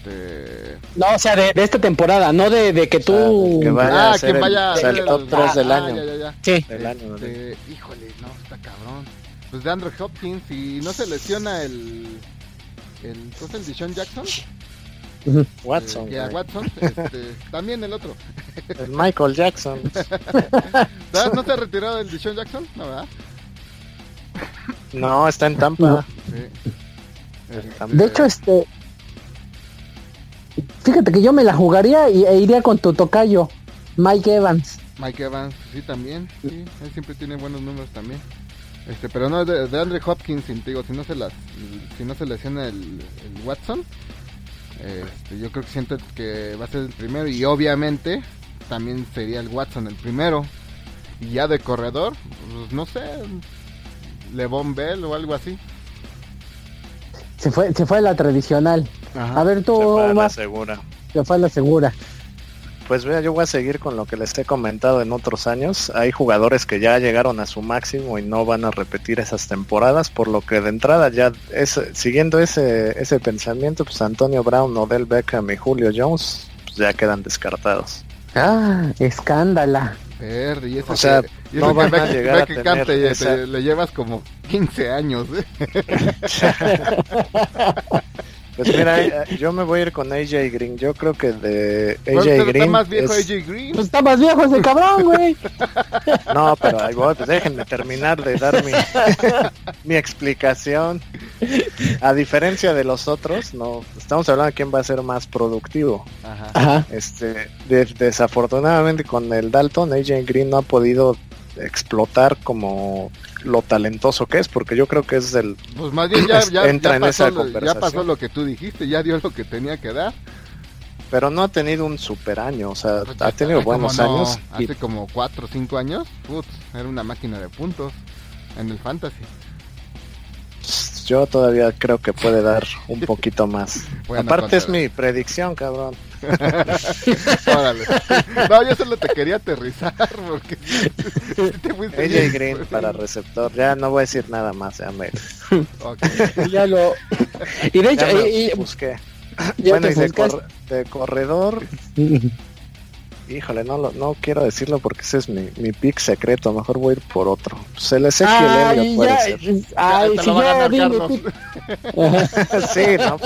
Este.
No, o sea, de, de esta temporada, no de, de que
O sea,
tú
que vaya
ah,
a ser
que
el-
vaya
el top 3 del
ah,
año.
Ya, ya, ya.
Sí.
Del año, ¿no?
Este, híjole, no, está cabrón. Pues de Andrew Hopkins y no se lesiona el. el ¿Cómo es el Deshaun Jackson?
Ujú.
Watson.
Eh,
güey.
Watson. este, también el otro.
El Michael Jackson.
¿Sabes? ¿No se ha retirado el Deshaun Jackson? No, ¿verdad?
No, está en Tampa.
No.
Sí.
Este,
De hecho, este. Fíjate que yo me la jugaría y, e iría con tu tocayo, Mike Evans.
Mike Evans, sí, también. Sí, él siempre tiene buenos números también. Este, pero no, de, de Andre Hopkins, digo, si no se las, si no se lesiona el, el Watson, este, yo creo que siento que va a ser el primero y obviamente también sería el Watson el primero. Y ya de corredor, pues no sé, Levon Bell o algo así.
Se fue, se fue a la tradicional. A ver
se
tú,
fue a la segura.
se fue a la segura.
Pues mira, yo voy a seguir con lo que les he comentado en otros años. Hay jugadores que ya llegaron a su máximo y no van a repetir esas temporadas, por lo que de entrada ya es, siguiendo ese, ese pensamiento, pues Antonio Brown, Odell Beckham y Julio Jones pues ya quedan descartados.
Ah, escándala.
Verde, y eso
O sea,
que, y
no van
que
a llegar a tener
te-
esa-
te- le llevas como 15 años. ¿eh?
Pues mira, eh, yo me voy a ir con AJ Green. Yo creo que de
Bueno,
AJ
pero está
Green.
más viejo
es-
AJ Green.
Pues está más viejo ese cabrón, güey.
No, pero ahí voy, pues déjenme terminar de dar mi, mi explicación. A diferencia de los otros, no, estamos hablando de quién va a ser más productivo.
Ajá.
Ajá.
Este, de- desafortunadamente con el Dalton, AJ Green no ha podido explotar como lo talentoso que es, porque yo creo que es el
Pues más bien ya, ya,
Entra
ya
en
pasó
esa
lo, ya
conversación.
pasó lo que tú dijiste, ya dio lo que tenía que dar.
pero no ha tenido un super año, o sea,
Pues,
ha tenido buenos
no,
años y
Hace como 4 o 5 años, putz, era una máquina de puntos en el fantasy.
yo todavía creo que puede dar un poquito más.
Bueno,
Aparte es mi predicción, cabrón.
Órale. No, yo solo te quería aterrizar porque
te AJ Green para receptor. Ya no voy a decir nada más, ya me.
Okay. ya lo. Y de hecho, y,
busqué. Bueno, y de, de corredor. Híjole, no, no quiero decirlo porque ese es mi, mi pick secreto. Mejor voy a ir por otro. Se le sé que el puede ser.
Ay, si ya
sí, no.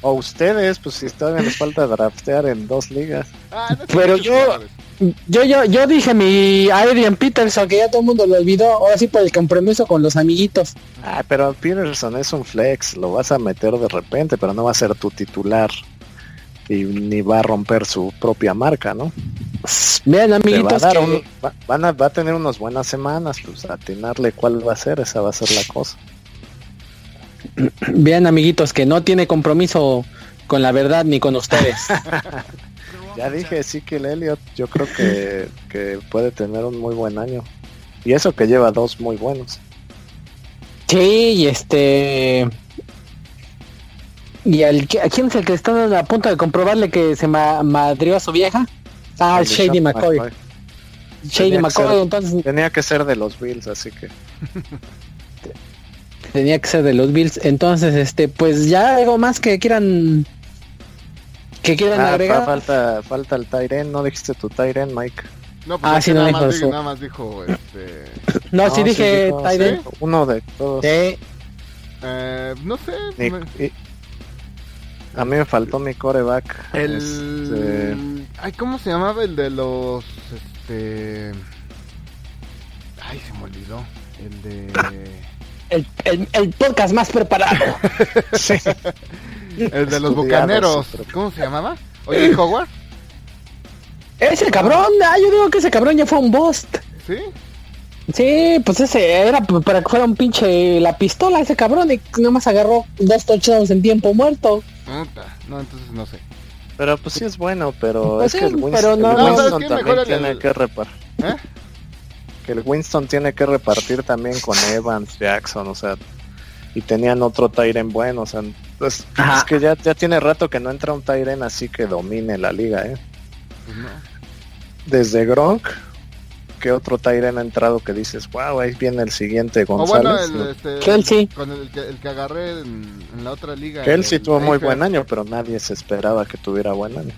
O ustedes, pues si todavía les falta draftear en dos ligas.
Ah, Pero yo, yo, yo, yo dije mi Adrian Peterson, que ya todo el mundo lo olvidó. Ahora sí por el compromiso con los amiguitos.
Ah, pero Peterson es un flex. Lo vas a meter de repente, pero no va a ser tu titular y ni va a romper su propia marca, ¿no?
Bien, amiguitos,
va a, van a, va a tener unas buenas semanas, pues atinarle cuál va a ser, esa va a ser la cosa.
Bien, amiguitos, que no tiene compromiso con la verdad ni con ustedes.
ya dije, sí que el Elliot, yo creo que, que puede tener un muy buen año. Y eso que lleva dos muy buenos.
Sí, y este ¿Y al, a quién es el que está a punto de comprobarle que se madrió a su vieja? Ah, Shady McCoy. Shady McCoy, entonces...
Tenía que ser de los Bills, así que...
tenía que ser de los Bills. Entonces, este, pues ya algo más que quieran... Que quieran ah, agregar.
Falta, falta el Tyren, ¿no dijiste tu Tyren, Mike?
No, pues ah, sí, no nada, más dijo, nada más dijo, este...
no, sí dije Tyren.
Uno de todos.
Eh, no sé.
A mí me faltó mi coreback.
El... Este... Ay, ¿cómo se llamaba el de los... Este... Ay, se me olvidó. El
de... El, podcast más preparado.
sí. El de los bucaneros. ¿Cómo se llamaba? Oye, Howard.
Ese cabrón, ah, yo digo que ese cabrón ya fue un bust.
¿Sí?
Sí, pues ese era para que fuera un pinche la pistola ese cabrón y nomás agarró dos touchdowns en tiempo muerto.
No, entonces no sé.
Pero pues sí es bueno, pero pues es que el Winston, también tiene que repartir. ¿Eh? Que el Winston tiene que repartir también con Evans, Jackson, o sea, y tenían otro Tyren bueno, o sea, pues, es que ya, ya tiene rato que no entra un Tyren así que domine la liga, ¿eh? Pues Desde Gronk, ¿qué otro Tyren ha entrado que dices, wow, ahí viene el siguiente González?
bueno, el, Kelsey. Con el, que, el que agarré en, la otra liga.
Kelsey tuvo muy buen año, pero nadie se esperaba que tuviera buen año.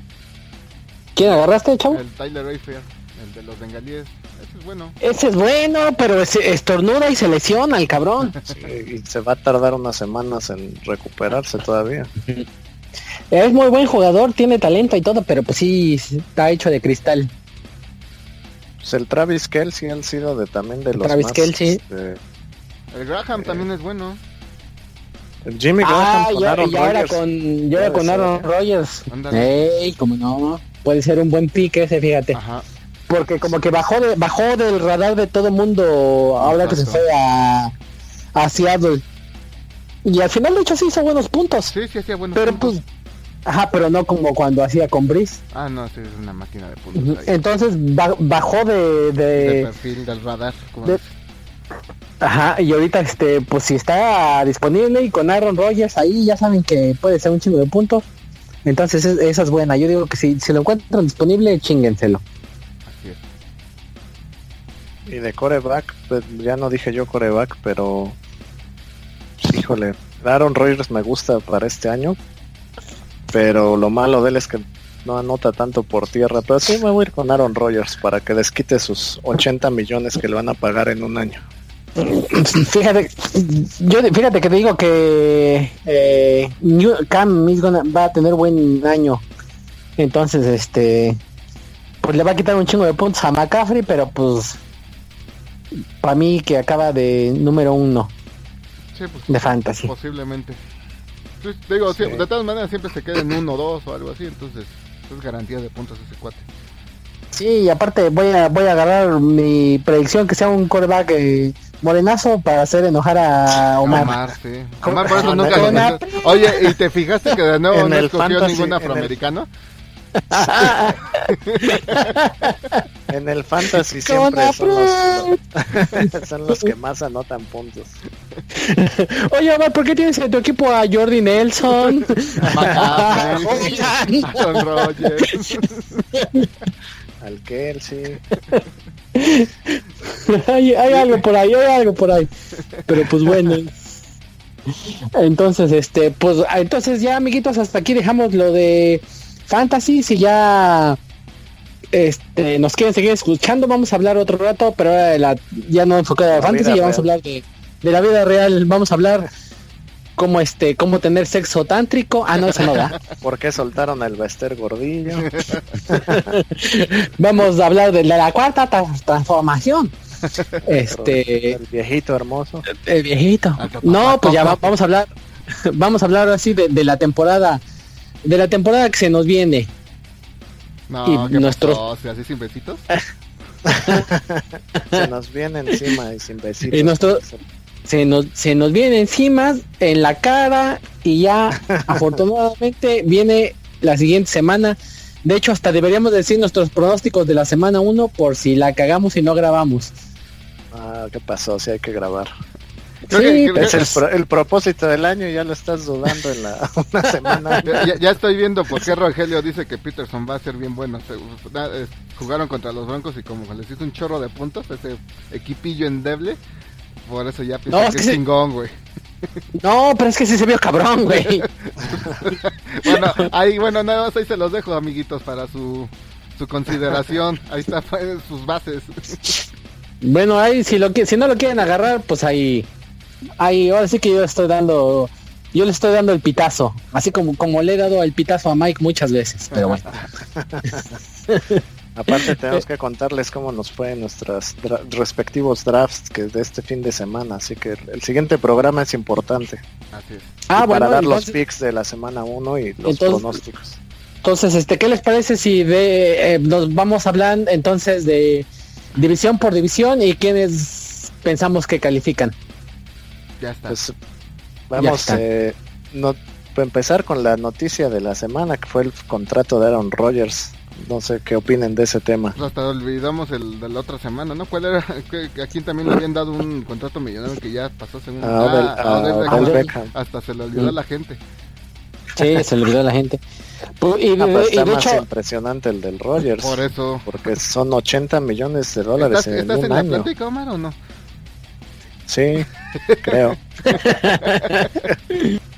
¿Quién agarraste, chavo?
El Tyler Rayfair, el de los bengalíes. Ese es bueno.
Ese es bueno, pero se estornuda y se lesiona el cabrón.
y se va a tardar unas semanas en recuperarse todavía.
Es muy buen jugador, tiene talento y todo, pero pues sí, está hecho de cristal.
Pues el Travis Kelsey han sido de también de los
Travis más, Kelsey.
Este, el Graham también es bueno.
El Jimmy Graham
ah, con ya, Aaron ya Era con, ya era con Aaron Rodgers. Ey, como no. Puede ser un buen pique ese, fíjate. Ajá. Porque como que bajó de, bajó del radar de todo mundo ahora que se fue a, a Seattle. Y al final de hecho sí hizo buenos puntos.
Sí, sí hacía buenos
pero, Pues, Ajá, pero no como cuando hacía con Brice.
Ah, no, sí, es una máquina de puntos.
Entonces bajó de, de...
perfil del radar.
Ajá, y ahorita este, pues si está disponible y con Aaron Rodgers ahí ya saben que puede ser un chingo de puntos. Entonces esa es buena. Yo digo que si, si lo encuentran disponible, chinguenselo. Así
es. Y de coreback, pues ya no dije yo coreback, pero híjole, Aaron Rodgers me gusta para este año, pero lo malo de él es que no anota tanto por tierra. Pero sí me voy a ir con Aaron Rodgers para que desquite sus 80 millones que le van a pagar en un año.
Fíjate, yo fíjate que te digo que eh, Cam va a tener buen año. Entonces, este, pues le va a quitar un chingo de puntos a McCaffrey, pero pues para mí que acaba de número uno
pues,
de fantasy.
Posiblemente digo, de todas maneras siempre se queda en uno, dos o algo así, entonces es garantía de puntos ese cuate.
Sí, y aparte voy a voy a agarrar mi predicción que sea un coreback eh, morenazo para hacer enojar a Omar.
Omar, sí. Omar por eso nunca Oye, ¿y te fijaste que de nuevo no escogió ningún afroamericano?
En el fantasy siempre son los, son los, que más anotan puntos.
Oye, ¿por qué tienes en tu equipo a Jordi Nelson?
Al
hay, hay algo por ahí, hay algo por ahí. Pero pues bueno. Entonces, este, pues, entonces ya, amiguitos, hasta aquí dejamos lo de Fantasy. Si ya este, nos quieren seguir escuchando, vamos a hablar otro rato, pero ahora ya no enfocada de Fantasy, ya vamos a hablar de, de la vida real. Vamos a hablar cómo este, cómo tener sexo tántrico. Ah, no, eso no da.
¿Por qué soltaron el Bester Gordillo?
Vamos a hablar de la cuarta transformación. Este
el viejito hermoso.
El viejito. No, pues ya vamos a hablar vamos a hablar así de, de, la temporada de la temporada que se nos viene.
No, y nuestros así sin besitos.
se nos viene encima y sin besitos.
Y nuestro se nos, se nos viene encima, en la cara y ya afortunadamente viene la siguiente semana. De hecho, hasta deberíamos decir nuestros pronósticos de la semana 1 por si la cagamos y no grabamos.
Ah, ¿qué pasó? Si hay que grabar. Sí, es el, propósito del año y ya lo estás dudando en la una semana.
Ya, estoy viendo por qué Rogelio dice que Peterson va a ser bien bueno. jugaron contra los Broncos y como les hizo un chorro de puntos, ese equipillo endeble, por eso ya pienso que, es chingón, güey.
No, pero es que sí se vio cabrón, güey.
bueno, ahí, bueno, nada más ahí se los dejo, amiguitos, para su, su consideración. Ahí está pues, sus bases.
Bueno, ahí si lo si no lo quieren agarrar, pues ahí ahí ahora sí que yo estoy dando yo le estoy dando el pitazo, así como como le he dado el pitazo a Mike muchas veces, pero bueno.
Aparte tenemos que contarles cómo nos fue en nuestros respectivos drafts que de este fin de semana, así que el, siguiente programa es importante. Así es. Ah, para dar los picks de la semana 1 y los pronósticos.
Entonces, este, ¿qué les parece si de, eh, nos vamos a hablar entonces de división por división y quiénes pensamos que califican?
Ya está. Pues, vamos, eh, no, empezar con la noticia de la semana que fue el contrato de Aaron Rodgers no sé qué opinen de ese tema.
Pues hasta olvidamos el de la otra semana, ¿no? ¿Cuál era? a quién también le habían dado un contrato millonario que ya pasó según... Ah, ah, Hasta se le olvidó a la gente.
Sí, se le olvidó a la gente.
Pues, y, pues está más impresionante el del Rogers.
Por eso.
Porque son 80 millones de dólares
¿Estás, en, ¿estás en la plática, Omar, o no?
Sí, creo.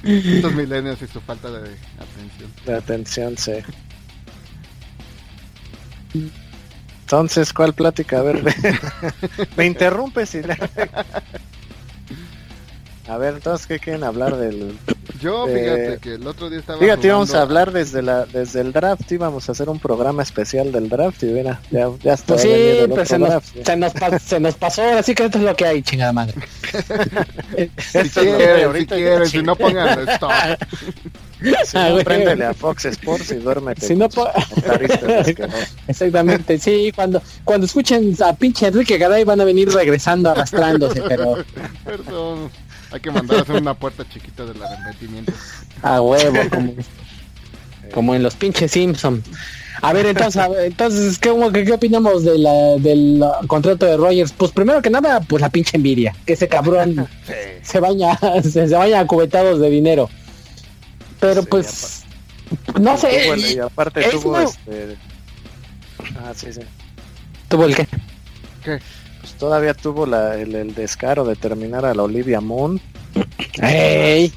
Estos milenios y su falta de atención.
De atención, sí. Entonces, ¿cuál plática? A ver, me interrumpes y... A ver, entonces, ¿qué quieren hablar del...?
Yo, fíjate que el otro día estaba
Fíjate, íbamos a hablar desde la desde el draft, íbamos a hacer un programa especial del draft y mira, ya, ya está.
Pues sí, pero se, nos, se, nos se, nos, pasó, así que esto es lo que hay, chingada madre.
si quieren, si quieren, si no pongan stop.
Si no, préndele a Fox Sports y duérmete. Si no,
Exactamente, sí, cuando, cuando escuchen a pinche Enrique Garay van a venir regresando, arrastrándose, pero...
Perdón, hay que mandar a hacer una puerta chiquita del arrepentimiento.
A huevo, como, como en los pinches Simpson. A ver, entonces, entonces ¿qué, qué, opinamos de la, del contrato de Rogers? Pues primero que nada, pues la pinche envidia, que ese cabrón se baña, se, se baña cubetados de dinero. Pero pues, no sé.
y aparte tuvo este... Ah, sí, sí.
¿Tuvo el qué?
¿Qué? Pues todavía tuvo la, el, descaro de terminar a la Olivia Moon.
¡Ey!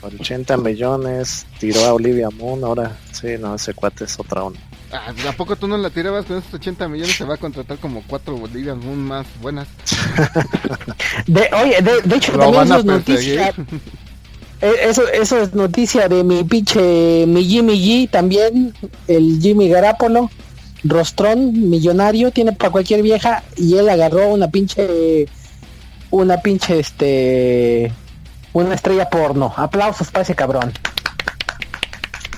Por 80 millones, tiró a Olivia Moon, ahora sí, no, ese cuate es otra onda.
Ah, ¿A poco tú no la tirabas con esos 80 millones? Se va a contratar como cuatro Olivia Moon más buenas.
de, oye, de, de hecho, también van noticias. Eh, eso, eso es noticia de mi pinche, mi Jimmy G también, el Jimmy Garapolo, rostrón, millonario, tiene para cualquier vieja y él agarró una pinche, una pinche, este, una estrella porno. Aplausos para ese cabrón.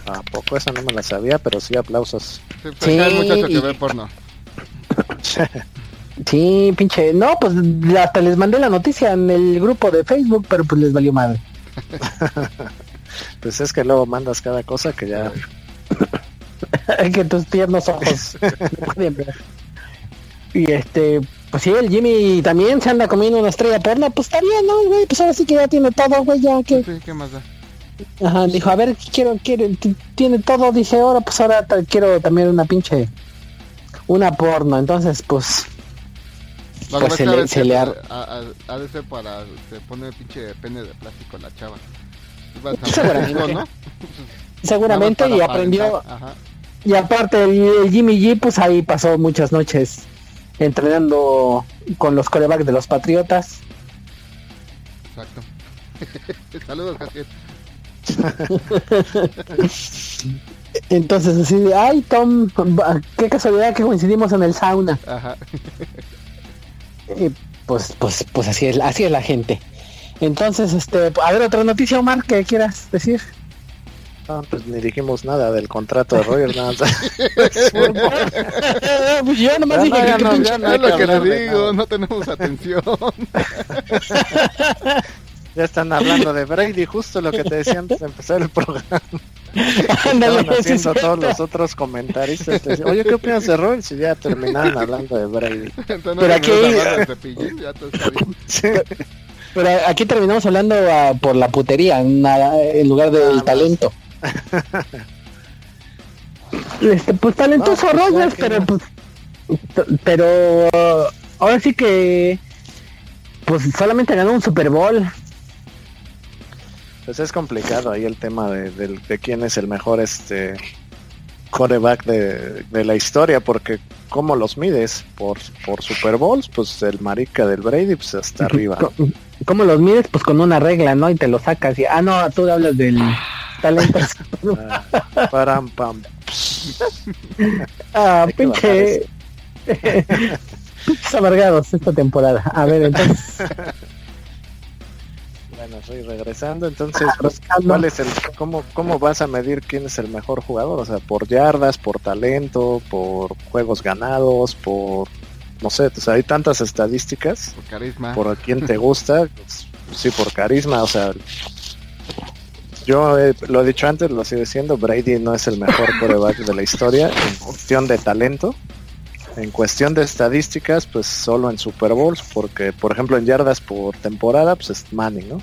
¿A poco esa no me la sabía, pero sí aplausos.
Sí, muchacho que ve porno.
sí, pinche, no, pues hasta les mandé la noticia en el grupo de Facebook, pero pues les valió madre.
pues es que luego mandas cada cosa que ya.
que tus tiernos ojos pueden ver. Y este, pues sí, el Jimmy también se anda comiendo una estrella porno, pues está bien, ¿no, güey? Pues ahora sí que ya tiene todo, güey, ya que...
Sí, ¿qué más da?
Ajá, dijo, a ver, quiero, quiero, tiene todo, dice, ahora pues ahora quiero también una pinche, una porno, entonces pues, Pues se le-
a
se le ar-
ha de ser para... Se pone pinche pene de plástico la chava. A
Seguramente.
¿no?
seguramente y aprendió,
Ajá.
Y aparte el, el Jimmy G, pues ahí pasó muchas noches entrenando con los corebacks de los Patriotas.
Exacto. Saludos, Jaciel.
Entonces así de, ay Tom, qué casualidad que coincidimos en el sauna.
Ajá.
Y pues, pues, pues así es, así es la gente. Entonces, este, a ver otra noticia, Omar, que quieras decir.
Ah, pues ni dijimos nada del contrato de Rogers, nada más.
pues yo nomás
Ya
dije
no,
que
no,
pinche-
ya no.
es lo
que
le digo, no tenemos atención.
ya están hablando de Brady, justo lo que te decía antes de empezar el programa.
Ándale,
Estaban haciendo todos los otros comentaristas. te decían, Oye, ¿qué opinas de Rogers? Y ya terminaron hablando de Brady.
Entonces,
Pero aquí-
Cepillín, ya.
Sí.
Pero aquí terminamos hablando ah, por la putería, nada, en lugar del talento. Este, pues talentoso
No, pues,
Rogers,
¿qué
pero pues, pero ah, ahora sí que pues solamente ganó un Super Bowl.
Pues es complicado ahí el tema de, quién es el mejor este quarterback de, de la historia, porque ¿cómo los mides? Por, por Super Bowls, pues el marica del Brady, pues hasta arriba.
¿Cómo los mides? Pues con una regla, ¿no? Y te lo sacas y, ah, no, tú hablas del talento.
Ah, param, pam.
ah, pinche... Pinches amargados esta temporada. A ver, entonces...
Bueno, estoy regresando, entonces, pues,
Regresando.
¿cuál es el, cómo, ¿cómo vas a medir quién es el mejor jugador? O sea, por yardas, por talento, por juegos ganados, por, no sé, o sea, hay tantas estadísticas,
Por carisma.
por a quién te gusta, pues, sí, por carisma, o sea, yo eh, lo he dicho antes, lo sigo diciendo, Brady no es el mejor coreback de la historia en cuestión de talento. En cuestión de estadísticas, pues solo en Super Bowls, porque por ejemplo en yardas por temporada, pues es Manning, ¿no?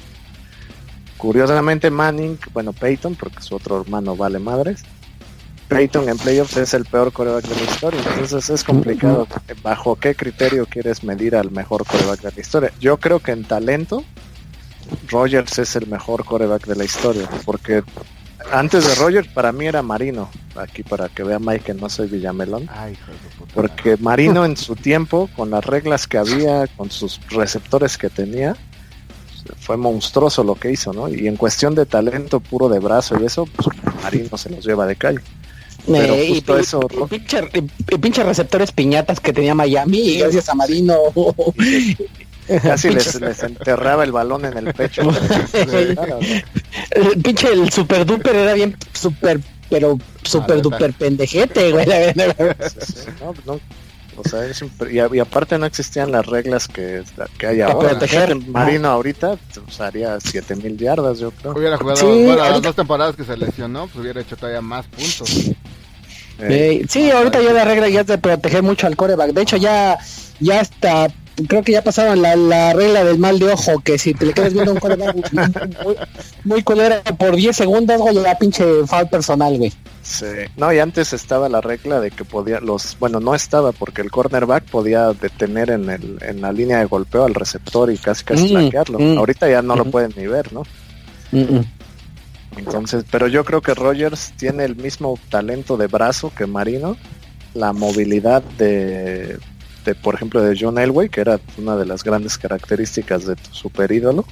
Curiosamente Manning, bueno Peyton, porque su otro hermano vale madres, Peyton en playoffs es el peor coreback de la historia, entonces es complicado bajo qué criterio quieres medir al mejor coreback de la historia. Yo creo que en talento, Rogers es el mejor coreback de la historia, porque antes de Rogers para mí era Marino, aquí para que vea Mike que no soy Villamelón.
Ay, hijo de su puta
Porque Marino en su tiempo, con las reglas que había, con sus receptores que tenía, fue monstruoso lo que hizo, ¿no? Y en cuestión de talento puro de brazo y eso, pues Marino se los lleva de calle. Pero
Eh, y,
justo
y-
eso,
y
¿no?
pinche, y- y pinche receptores piñatas que tenía Miami y gracias a Marino.
Casi les, les enterraba el balón en el pecho.
El pinche el super duper era bien super, pero super
neta.
duper pendejete, güey. la verdad.
Sí, sí, no, no, o sea, es y, aparte no existían las reglas que, que hay
Para
ahora.
proteger.
Marino ahorita pues, haría 7000 yardas, yo creo.
Hubiera jugado
Sí,
bueno, las dos temporadas que se lesionó, pues hubiera hecho todavía más puntos.
Eh,
Eh, sí, ahorita ya la regla ya es de proteger mucho al coreback. De hecho, ya, ya está, creo que ya pasaron la, la regla del mal de ojo, que si te le quedas viendo un coreback muy, muy culero por 10 segundos, güey, ya pinche foul personal, güey.
Sí. No, y antes estaba la regla de que podía los, bueno, no estaba porque el cornerback podía detener en el en la línea de golpeo al receptor y casi casi
Mm,
flanquearlo.
mm.
Ahorita ya no lo pueden ni ver, ¿no? Entonces, pero yo creo que Rogers tiene el mismo talento de brazo que Marino, la movilidad de, por ejemplo, de John Elway, que era una de las grandes características de tu super ídolo.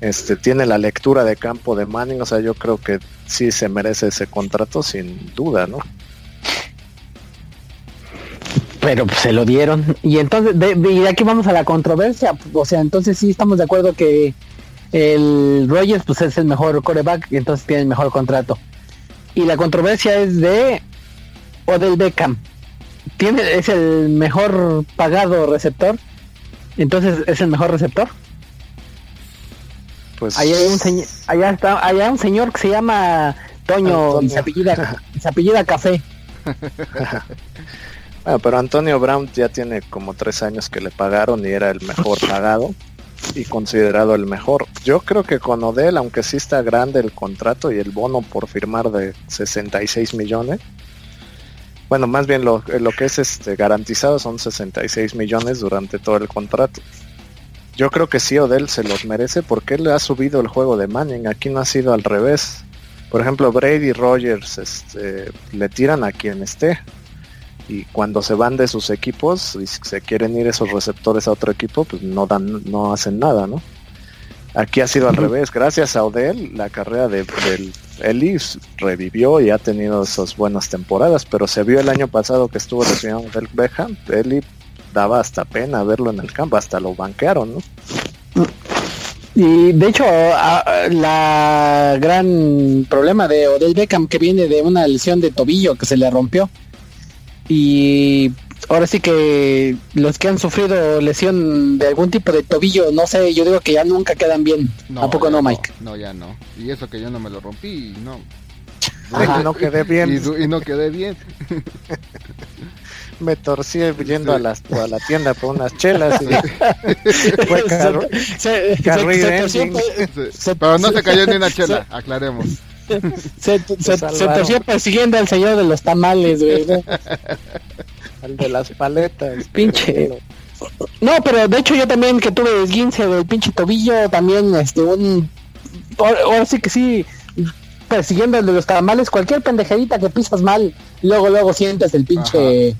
Este tiene la lectura de campo de Manning, o sea, yo creo que sí se merece ese contrato sin duda, ¿no?
Pero pues, se lo dieron. Y entonces, de aquí vamos a la controversia. O sea, entonces sí estamos de acuerdo que el Rogers pues es el mejor coreback y entonces tiene el mejor contrato. Y la controversia es de Odell Beckham. Tiene, es el mejor pagado receptor. Entonces es el mejor receptor.
Pues
Allá hay un señor, allá está, allá un señor que se llama Toño y se apellida, y se apellida Café.
Bueno, pero Antonio Brown ya tiene como tres años que le pagaron y era el mejor pagado y considerado el mejor. Yo creo que con Odell, aunque sí está grande el contrato y el bono por firmar de 66 millones, bueno, más bien lo, lo que es este garantizado son 66 millones durante todo el contrato. Yo creo que sí Odell se los merece porque él le ha subido el juego de Manning. Aquí no ha sido al revés. Por ejemplo, Brady Rogers este, le tiran a quien esté y cuando se van de sus equipos y se quieren ir esos receptores a otro equipo, pues no dan, no hacen nada, ¿no? Aquí ha sido al revés, gracias a Odell, la carrera de, del Ellis revivió y ha tenido esas buenas temporadas, pero se vio el año pasado que estuvo recibiendo del Beckham, Eli daba hasta pena verlo en el campo, hasta lo banquearon, ¿no?
Y de hecho, la gran problema de Odell Beckham que viene de una lesión de tobillo que se le rompió. Y ahora sí que los que han sufrido lesión de algún tipo de tobillo, no sé, yo digo que ya nunca quedan bien. No, ¿A poco no, Mike?
No, ya no. Y eso que yo no me lo rompí, y no.
no quedé bien.
Y, no quedé bien.
me torcí yendo a, la, a la tienda por unas chelas y fue
Pero no se cayó ni una chela, aclaremos.
Se, se, torció persiguiendo al señor de los tamales, güey.
Al de las paletas.
Pinche. No, pero de hecho yo también que tuve esguince del pinche tobillo, también este un ahora sí que sí persiguiendo el de los tamales, cualquier pendejerita que pisas mal, luego luego sientes el pinche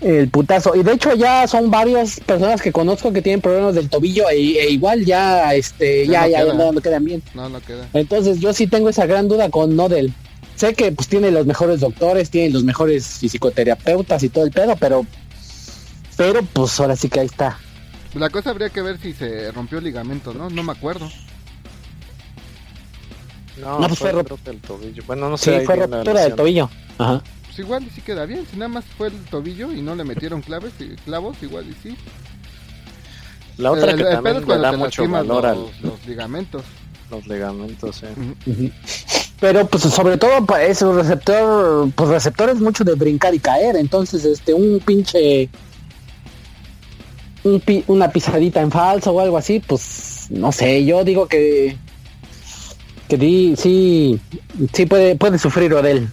el putazo. Y de hecho ya son varias personas que conozco que tienen problemas del tobillo e, e igual ya este ya ya, no, quedan bien.
No, no queda.
Entonces yo sí tengo esa gran duda con Nodel. Sé que pues tiene los mejores doctores, tiene los mejores psicoterapeutas y todo el pedo, pero pero pues ahora sí que ahí está.
La cosa habría que ver si se rompió el ligamento, ¿no? No me acuerdo.
No, pues fue, el tobillo. Bueno, no sé.
Sí, fue ruptura del tobillo. Ajá.
Pues igual y sí queda bien. Si nada más fue el tobillo y no le metieron claves, clavos, igual y sí.
La otra que también le da mucho valor
los, los ligamentos.
Los ligamentos, sí.
Pero pues sobre todo es un receptor, pues receptor es mucho de brincar y caer, entonces este un pinche un una pisadita en falso o algo así, pues no sé, yo digo que que di, sí sí puede puede sufrir Odell.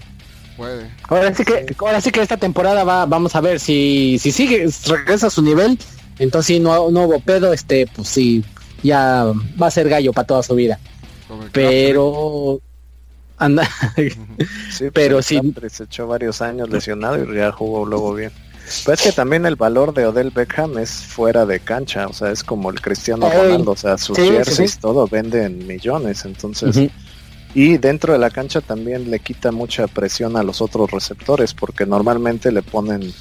Puede.
Ahora sí que, ahora sí que esta temporada va, vamos a ver si, si sigue, regresa a su nivel, entonces si no, no hubo pedo, este, pues sí, ya va a ser gallo para toda su vida. Pero anda,
sí, pero sí. Se echó varios años lesionado y ya jugó luego bien. Pero es que también el valor de Odell Beckham es fuera de cancha, o sea, es como el Cristiano Ronaldo, o sea, sus jerseys, todo vende en millones, entonces... Y dentro de la cancha también le quita mucha presión a los otros receptores porque normalmente le ponen,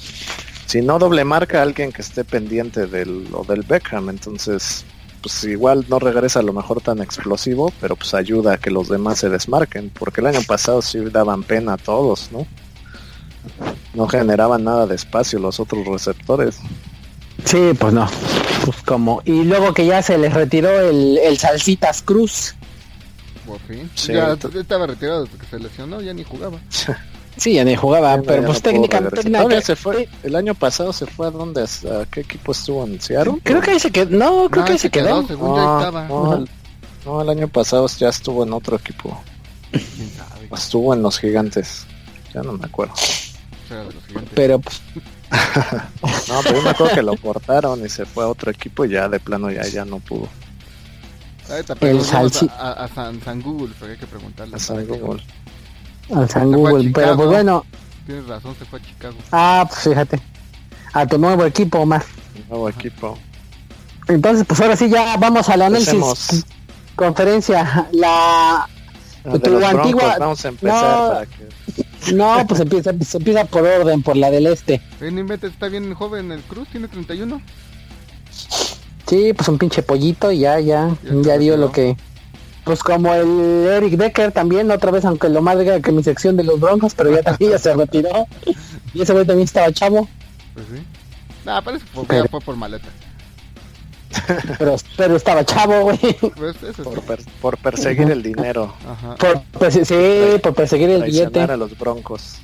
si no doble marca, a alguien que esté pendiente del, o del Beckham. Entonces, pues igual no regresa a lo mejor tan explosivo, pero pues ayuda a que los demás se desmarquen. Porque el año pasado sí daban pena a todos, ¿no? No generaban nada de espacio los otros receptores.
Sí, pues no. Pues como. Y luego que ya se les retiró el, el Salsitas Cruz
por fin. ya estaba retirado desde que se lesionó, ya ni jugaba.
Sí, ya ni jugaba, pero pues técnicamente
se fue. El año pasado se fue a dónde, a qué equipo estuvo en Seattle.
Creo que ahí se quedó. No, creo que ahí se quedó.
no, el, año pasado ya estuvo en otro equipo. estuvo en los Gigantes. Ya no me acuerdo.
Pero pues
no, pero yo me acuerdo que lo cortaron y se fue a otro equipo y ya de plano ya ya no pudo
el salsi... a, a, San, San, Google, pero hay que preguntarle.
A San Google.
A San Google, pero pues bueno.
Tienes razón, se fue a Chicago.
Ah, pues fíjate. A tu nuevo equipo, más.
Nuevo equipo.
Entonces, pues ahora sí ya vamos al análisis. Conferencia, la...
la tu antigua... Vamos a empezar no, para que...
No, pues empieza, pues empieza por orden, por la del este.
Inventes, está bien joven el Cruz, tiene 31.
Sí, pues un pinche pollito y ya, ya, ya, dio lo que... Pues como el Eric Decker también, otra vez, aunque lo más que mi sección de los broncos, pero ya también ya se retiró. Y ese güey también estaba chavo.
Pues sí. Nah, parece que fue, fue por maleta.
pero, pero estaba chavo, güey.
Pues eso
Por, per- por perseguir el dinero.
Ajá.
Por, perse- sí, por perseguir el billete.
a los broncos.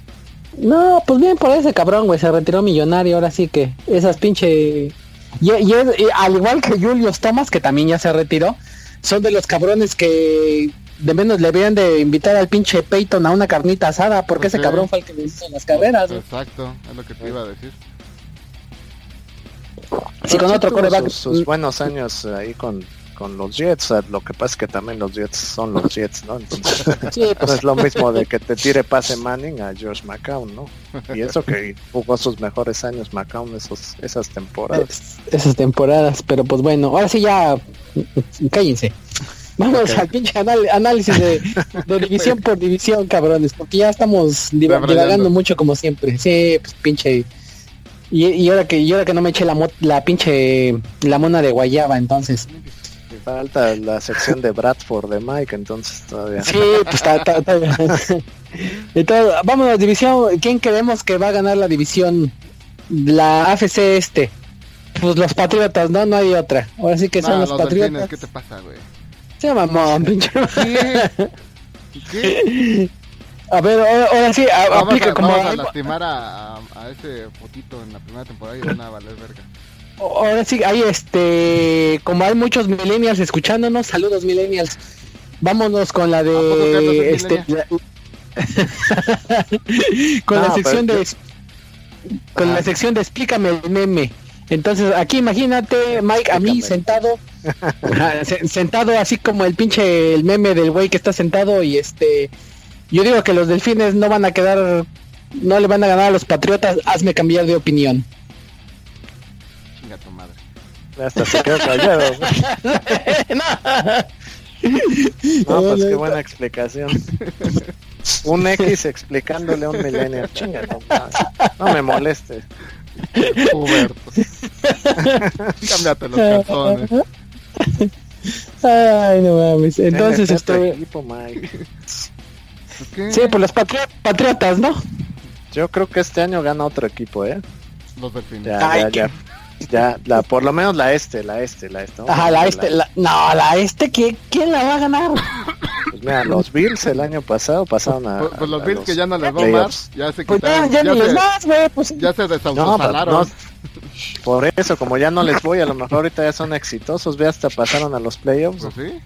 No, pues bien por ese cabrón, güey, se retiró millonario, ahora sí que esas pinche... Y, y es- y al igual que Julius Thomas, que también ya se retiró, son de los cabrones que de menos le habían de invitar al pinche Peyton a una carnita asada, porque
Pues
ese
sí.
cabrón fue el que le hizo las carreras.
Exacto, es lo que te iba a decir.
Sí, con otro coreback.
Sus, sus buenos años ahí con, con los Jets. lo que pasa es que también los Jets son los Jets, ¿no? Entonces,
Sí, pues,
es lo mismo de que te tire pase Manning a Josh McCown, ¿no? Y eso que jugó sus mejores años McCown esos, esas temporadas.
es- esas temporadas, pero pues bueno, ahora sí ya cállense. Vamos al pinche análisis de, de división por división, cabrones, porque ya estamos divagando mucho como siempre. Sí, pues pinche. Y, y ahora que y ahora que no me eché la mo- la pinche la mona de guayaba, entonces.
Falta la sección de Bradford de Mike, entonces todavía.
Sí, pues está, está- está- Entonces, vámonos, división. ¿Quién creemos que va a ganar la división? La AFC este. Pues los Patriotas, no, no hay otra. Ahora sí que son
No,
los,
los
Patriotas.
delfines, ¿qué te pasa, güey?
Se mamón, pinche.
¿Qué? ¿Qué?
A ver, ahora, ahora sí, a-
Vamos,
aplica
a,
como.
vamos a lastimar a, a, a ese fotito en la primera temporada y van a valer verga.
Ahora sí, hay este. Como hay muchos millennials escuchándonos, saludos millennials. Vámonos con la
¿A poco Carlos
de.
es
Este, la- con
No,
la sección de. Con
Ah.
la sección de explícame el meme. Entonces, aquí imagínate, Mike, a mí sentado, sentado así como el pinche el meme del güey que está sentado y este, yo digo que los delfines no van a quedar, no le van a ganar a los patriotas, hazme cambiar de opinión.
Chinga tu madre.
Hasta se quedó callado. No, pues qué buena explicación. Un X explicándole a un millennial. Chinga, no, me molestes.
Huberto. Cámbiate los calzones.
Ay, no mames. Entonces, este,
equipo, Mike.
¿Por qué?
sí, pues los patri- patriotas, ¿no?
Yo creo que este año gana otro equipo, ¿eh?
Los delfines.
Ya,
Ay,
ya, ya. Ya, la, por lo menos la este, la este, la este.
Ajá, la este, la, no, la este, ¿quién, quién la va a ganar?
Pues mira, los Bills el año pasado pasaron a.
Pues, pues los
a
Bills que ya no les va más, ya se
Pues ya,
quitaron,
ya,
ya,
ni les
se,
güey, pues
ya se desautosalaron.
no, por eso, como ya no les voy, a lo mejor ahorita ya son exitosos, ve hasta pasaron a los playoffs.
Pues sí.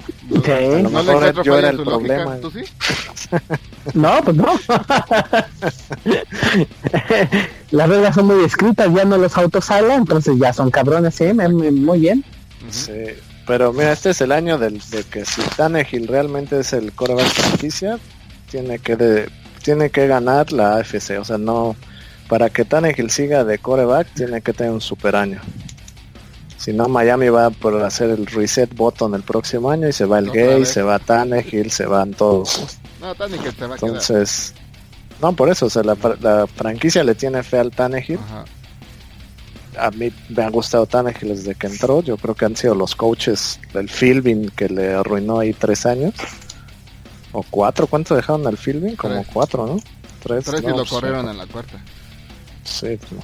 Sí.
A lo
No
mejor
encuentro
yo era el problema.
¿Tú sí?
No, pues no. Las reglas son muy escritas, ya no los autosala, entonces ya son cabrones, sí, me- me- muy bien.
Sí, pero mira, este es el año del, de que si Tannehill realmente es el coreback franquicia, tiene que de- tiene que ganar la AFC, o sea, no para que Tannehill siga de coreback tiene que tener un super año. Si no, Miami va por hacer el reset button el próximo año y se va el Gay,
vez.
se va Tannehill, se van todos.
No, se va a quedar.
Entonces, no, por eso, o sea, la, la franquicia le tiene fe al Tannehill.
Ajá.
A mí me ha gustado Tannehill desde que entró. Yo creo que han sido los coaches del Philbin que le arruinó ahí tres años. O cuatro, ¿cuánto dejaron al Philbin? Como
Tres.
cuatro, ¿no? Tres,
Tres y lo
pues,
corrieron en la cuarta.
Sí, pues, no.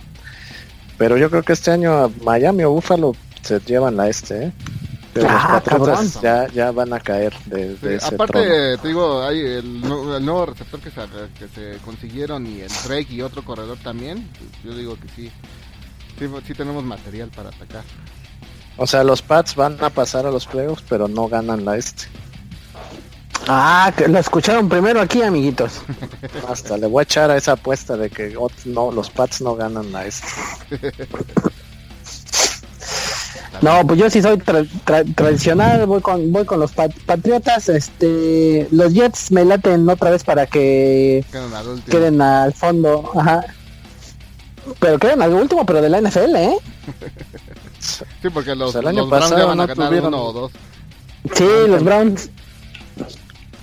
Pero yo creo que este año a Miami o Buffalo se llevan la este, ¿eh? Pero los
Ah,
cabrón.
ya, ya van a caer de, de
Sí,
ese
aparte,
trono.
te digo, hay el, nu- el nuevo receptor que se, que se consiguieron y el Drake y otro corredor también. pues, yo digo que sí, sí, sí tenemos material para atacar.
O sea, los Pats van a pasar a los playoffs, pero no ganan la este.
Ah, que lo escucharon primero aquí, amiguitos.
Hasta le voy a echar a esa apuesta de que no, los Pats no ganan la este.
No, pues yo sí soy tra- tra- tradicional, voy con voy con los pat- patriotas, este, los Jets me laten otra vez para que
Quedan al
queden al fondo, ajá. Pero queden al último, pero de la NFL, ¿eh?
Sí, porque los,
Pues el año
los Browns ya van a
no
ganar
tuvieron-
uno o dos.
Sí, los Browns.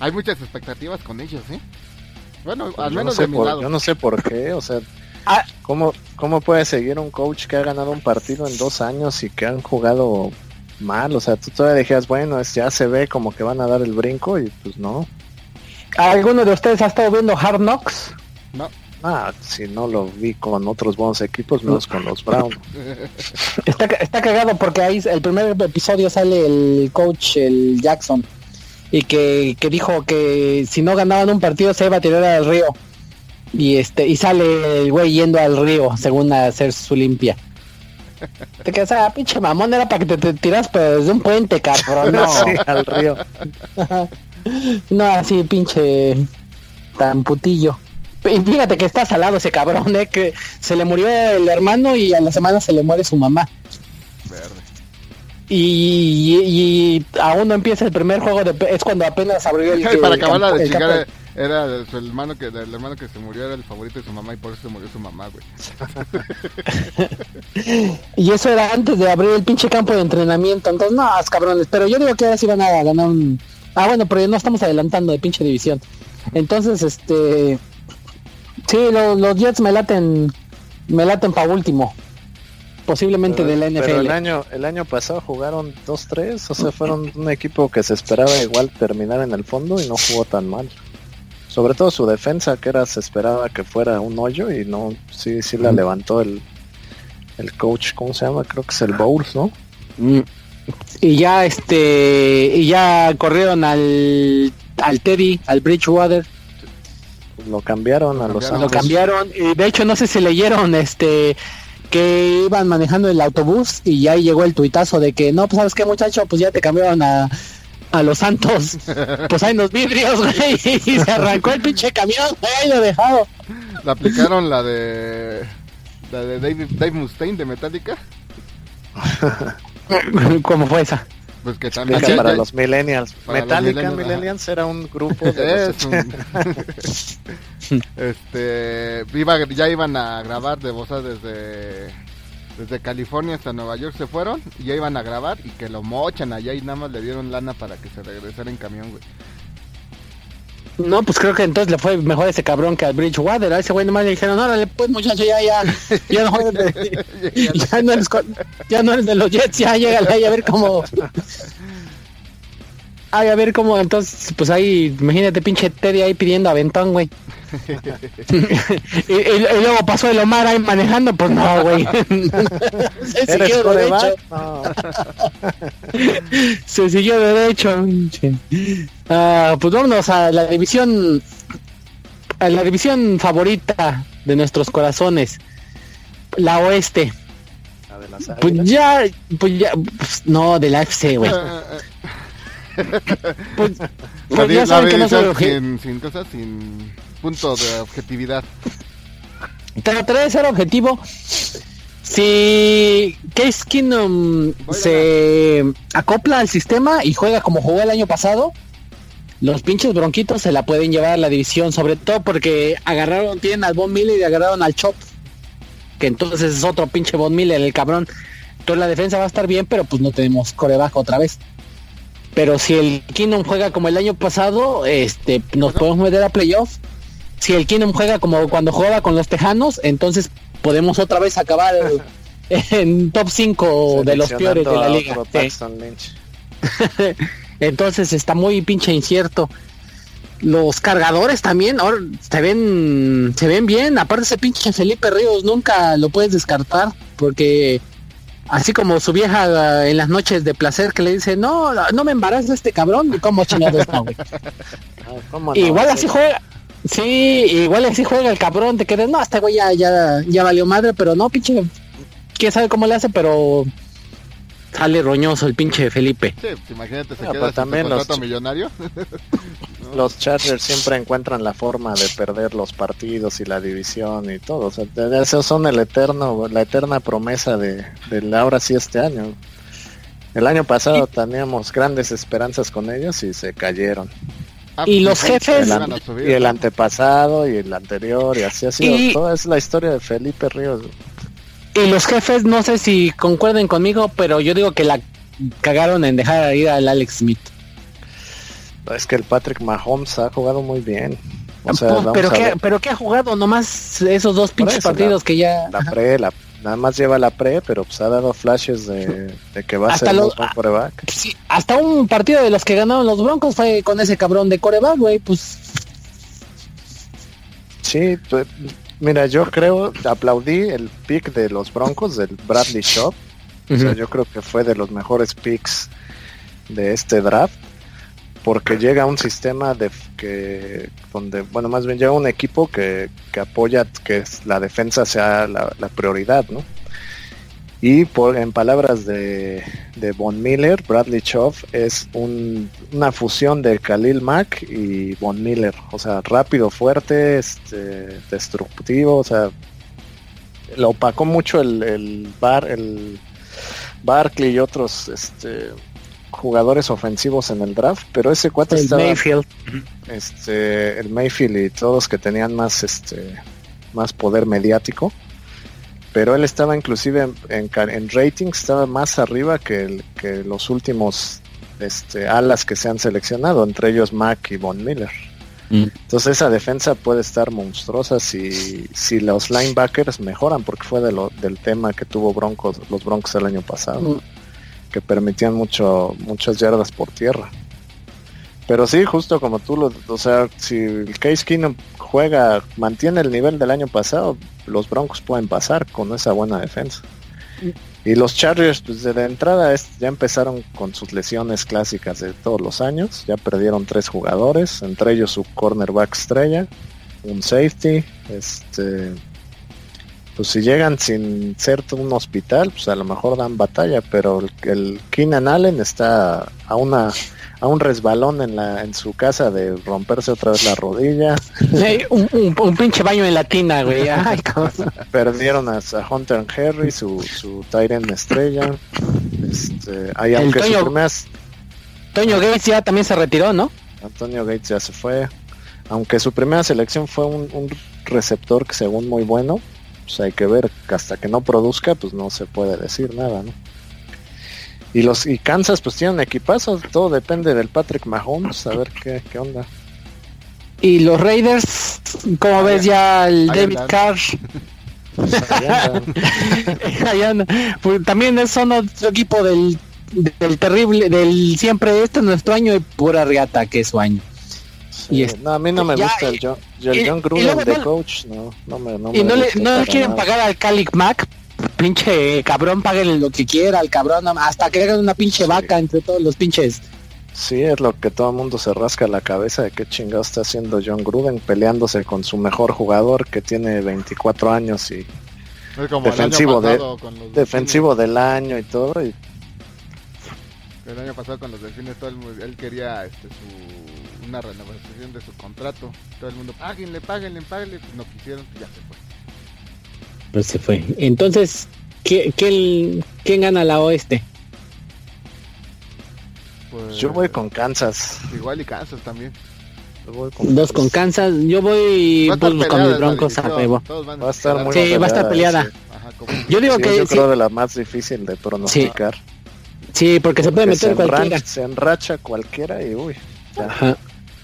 Hay muchas expectativas con ellos, ¿eh? Bueno, al
Pues Yo no,
menos
sé
de mi
por,
lado.
yo no sé por qué, o sea,
Ah.
¿cómo, ¿cómo puede seguir un coach que ha ganado un partido en dos años y que han jugado mal? O sea, tú todavía decías, bueno, es- ya se ve como que van a dar el brinco y pues no.
¿Alguno de ustedes ha estado viendo Hard Knocks?
No,
Ah, si no lo vi con otros buenos equipos, menos con los Browns.
Está, está cagado porque ahí el primer episodio sale el coach, el Jackson, y que, que dijo que si no ganaban un partido se iba a tirar al río. Y este y sale el güey yendo al río según hacer su limpia. Te quedas, ah, pinche mamón, era para que te, te tiras pero desde un puente, cabrón. No,
Sí, al río.
no así, pinche tan putillo. Y fíjate que está salado ese cabrón, eh, que se le murió el hermano y a la semana se le muere su mamá.
Verde.
Y, y, aún no empieza el primer juego de es cuando apenas abrió el,
para
el
acabarla
campo-
de
el
chingar, era de su hermano que, del hermano que se murió, era el favorito de su mamá y por eso se murió su mamá, güey.
y eso era antes de abrir el pinche campo de entrenamiento entonces no es cabrones pero yo digo que ahora sí van a ganar un ah bueno pero no estamos adelantando de pinche división. Entonces este sí lo- los Jets me laten me laten para último posiblemente de la
Pero
NFL
el año, el año pasado jugaron 2-3, o sea, fueron un equipo que se esperaba igual terminar en el fondo y no jugó tan mal. Sobre todo su defensa, que era se esperaba que fuera un hoyo y no, sí, sí la levantó el, el coach, ¿cómo se llama? Creo que es el Bowles, ¿no?
Mm. y ya este y ya corrieron al al Teddy al Bridgewater
Lo cambiaron a
Lo
los
cambiaron.
lo cambiaron y de hecho no sé si leyeron este que iban manejando el autobús y ya llegó el tuitazo de que no pues sabes qué muchacho pues ya te cambiaron a a los santos pues hay los vidrios güey y se arrancó el pinche camión güey, ahí lo dejado
Le aplicaron la de. La de Dave, Dave Mustaine de Metallica.
¿cómo fue esa?
Pues que también.
Explica
ya-
para los millennials.
Para los
Metallica
millennials,
Millennials era un grupo de
Es un- este iba, ya iban a grabar de Bosa desde desde California hasta Nueva York se fueron y ya iban a grabar y que lo mochan allá y nada más le dieron lana para que se regresara en camión, güey.
No, pues creo que entonces le fue mejor a ese cabrón que al Bridgewater. A ese güey nomás le dijeron, órale, pues muchacho, ya, ya, ya no, eres de, ya no eres, ya no eres de los Jets, ya llégale ahí a ver cómo. Ay, a ver cómo, entonces, pues ahí, imagínate pinche Teddy ahí pidiendo aventón, güey. y, y- y luego pasó el Omar ahí manejando, pues no, güey. Se
¿Eres
siguió derecho.
No.
Se siguió derecho. Ah, pues vámonos a la división a la división favorita de nuestros corazones, la oeste.
La de las
Pues ya, pues ya, pues, no, de la FC, güey. Pues,
La,
pues
di-
ya
la
saben que no soy
sin, sin cosas, sin punto de objetividad.
Trataré de ser objetivo. Si Case Kingdom se acopla al sistema y juega como jugó el año pasado, los pinches bronquitos se la pueden llevar a la división, sobre todo porque agarraron, tienen al Von Miller y agarraron al Chop, que entonces es otro pinche Von Miller, el cabrón. Entonces la defensa va a estar bien, pero pues no tenemos coreback otra vez. Pero si el Kingdom juega como el año pasado, este, nos podemos meter a playoff. Si el Kingdom juega como cuando jugaba con los Tejanos, entonces podemos otra vez acabar en top 5 de los peores de la liga. Sí. Entonces está muy pinche incierto. Los cargadores también ahora se ven se ven bien, aparte ese pinche Felipe Ríos nunca lo puedes descartar porque así como su vieja en las noches de placer que le dice, "No, no me embaraza este cabrón", y cómo chingados no, güey?
Ah.
Igual
Sí.
así juega. Sí, igual así juega el cabrón, te quedas, no, este güey ya, ya, ya valió madre, pero no, pinche, quién sabe cómo le hace, pero sale roñoso el pinche Felipe.
Sí, pues imagínate, se
Ah,
queda sin
también los
millonario.
Los Chargers siempre encuentran la forma de perder los partidos y la división y todo. O sea, de- esos son el eterno, la eterna promesa de, del ahora sí este año. El año pasado teníamos grandes esperanzas con ellos y se cayeron.
Ah,
Y
pues,
los jefes-
y el antepasado y el anterior y así ha sido.
Y-
Toda es la historia de Felipe Ríos.
Y los jefes, no sé si concuerden conmigo, pero yo digo que la cagaron en dejar ir al Alex Smith.
Es que el Patrick Mahomes ha jugado muy bien. O sea,
Pues,
vamos
pero,
ver.
pero que ha jugado nomás esos dos pinches partidos
la-
que ya...
la pre, la, nada más lleva la pre, pero pues ha dado flashes de, de que va a
Hasta
ser
lo-
muy buen quarterback.
Sí, hasta un partido de los que ganaron los Broncos fue con ese cabrón de coreback, güey, pues...
Sí, pues, Mira, yo creo, aplaudí el pick de los Broncos, del Bradley Shop. O sea, yo creo que fue de los mejores picks de este draft. Porque llega un sistema de que donde, bueno, más bien llega un equipo que, que apoya que la defensa sea la, prioridad, ¿no? Y por, en palabras de, de Von Miller, Bradley Choff es un, una fusión de Khalil Mack y Von Miller. O sea, rápido, fuerte, este, destructivo. O sea, lo opacó mucho el, el, bar, el Barkley y otros este, jugadores ofensivos en el draft. Pero ese cuate
El
estaba,
Mayfield.
este, el Mayfield y todos que tenían más, este, más poder mediático pero él estaba inclusive en, en, en rating, estaba más arriba que, el- que los últimos este, alas que se han seleccionado, entre ellos Mack y Von Miller.
Mm.
Entonces esa defensa puede estar monstruosa si, si los linebackers mejoran, porque fue de lo, del tema que tuvo Broncos, los Broncos el año pasado,
Mm.
Que permitían mucho, muchas yardas por tierra. Pero sí, justo como tú lo, o sea, si el Case Keenum juega, mantiene el nivel del año pasado, los Broncos pueden pasar con esa buena defensa. Y los Chargers, pues de la entrada es- ya empezaron con sus lesiones clásicas de todos los años. Ya perdieron tres jugadores, entre ellos su cornerback estrella, un safety. Este, pues si llegan sin ser un hospital, pues a lo mejor dan batalla. Pero el, el Keenan Allen está a una a un resbalón en la en su casa de romperse otra vez la rodilla.
Un, un- un pinche baño en la tina, güey. Ay.
Perdieron a, a Hunter Henry, su, su Tyrant estrella. Este, ahí, aunque
Toño-
primeras-
Toño Gates ya también se retiró, ¿no?
Antonio Gates ya se fue. Aunque su primera selección fue un, un receptor que según muy bueno, pues hay que ver hasta que no produzca, pues no se puede decir nada, ¿no? Y los y Kansas pues tienen equipazos, todo depende del Patrick Mahomes, a ver qué, qué onda.
Y los Raiders, como ves ya el
ahí
David
andan.
Carr,
Ahí andan.
ahí anda. Pues también es son otro equipo del, del terrible, del siempre, este es nuestro año y pura riata que es su año.
Sí,
Y es-
no, a mí no me
ya,
gusta el
y-
John, yo- el
y-
John
y
Gruden de
no-
coach, no, no me, no
y
me
no le, no le quieren
nada.
pagar al Calic Mac, pinche cabrón, páguenle lo que quiera al cabrón, hasta que hagan una pinche
Sí.
vaca entre todos los pinches.
Sí, es lo que todo el mundo se rasca la cabeza de qué chingado está haciendo John Gruden peleándose con su mejor jugador que tiene 24 años y
como
Defensivo de- defensivo del año y todo. Y.
El año pasado con los delfines todo el él quería este, su, una renovación de su contrato. Todo el mundo, páguenle, páguenle, páguenle. Pues no quisieron, pues ya se fue.
Pues se fue. Entonces, ¿qué, qué- quién gana la oeste?
Pues,
yo voy con Kansas.
Igual y Kansas también.
Con
Dos con Kansas, yo voy pues, con mis broncos a huevo.
Va a estar muy
Sí, va a estar peleada.
sí.
Ajá, como-
Yo digo
Sí,
que
yo
sí,
creo de la más difícil de pronosticar.
sí, porque se puede meter
enran-
cualquiera.
se enracha cualquiera y uy. ya,
Ajá.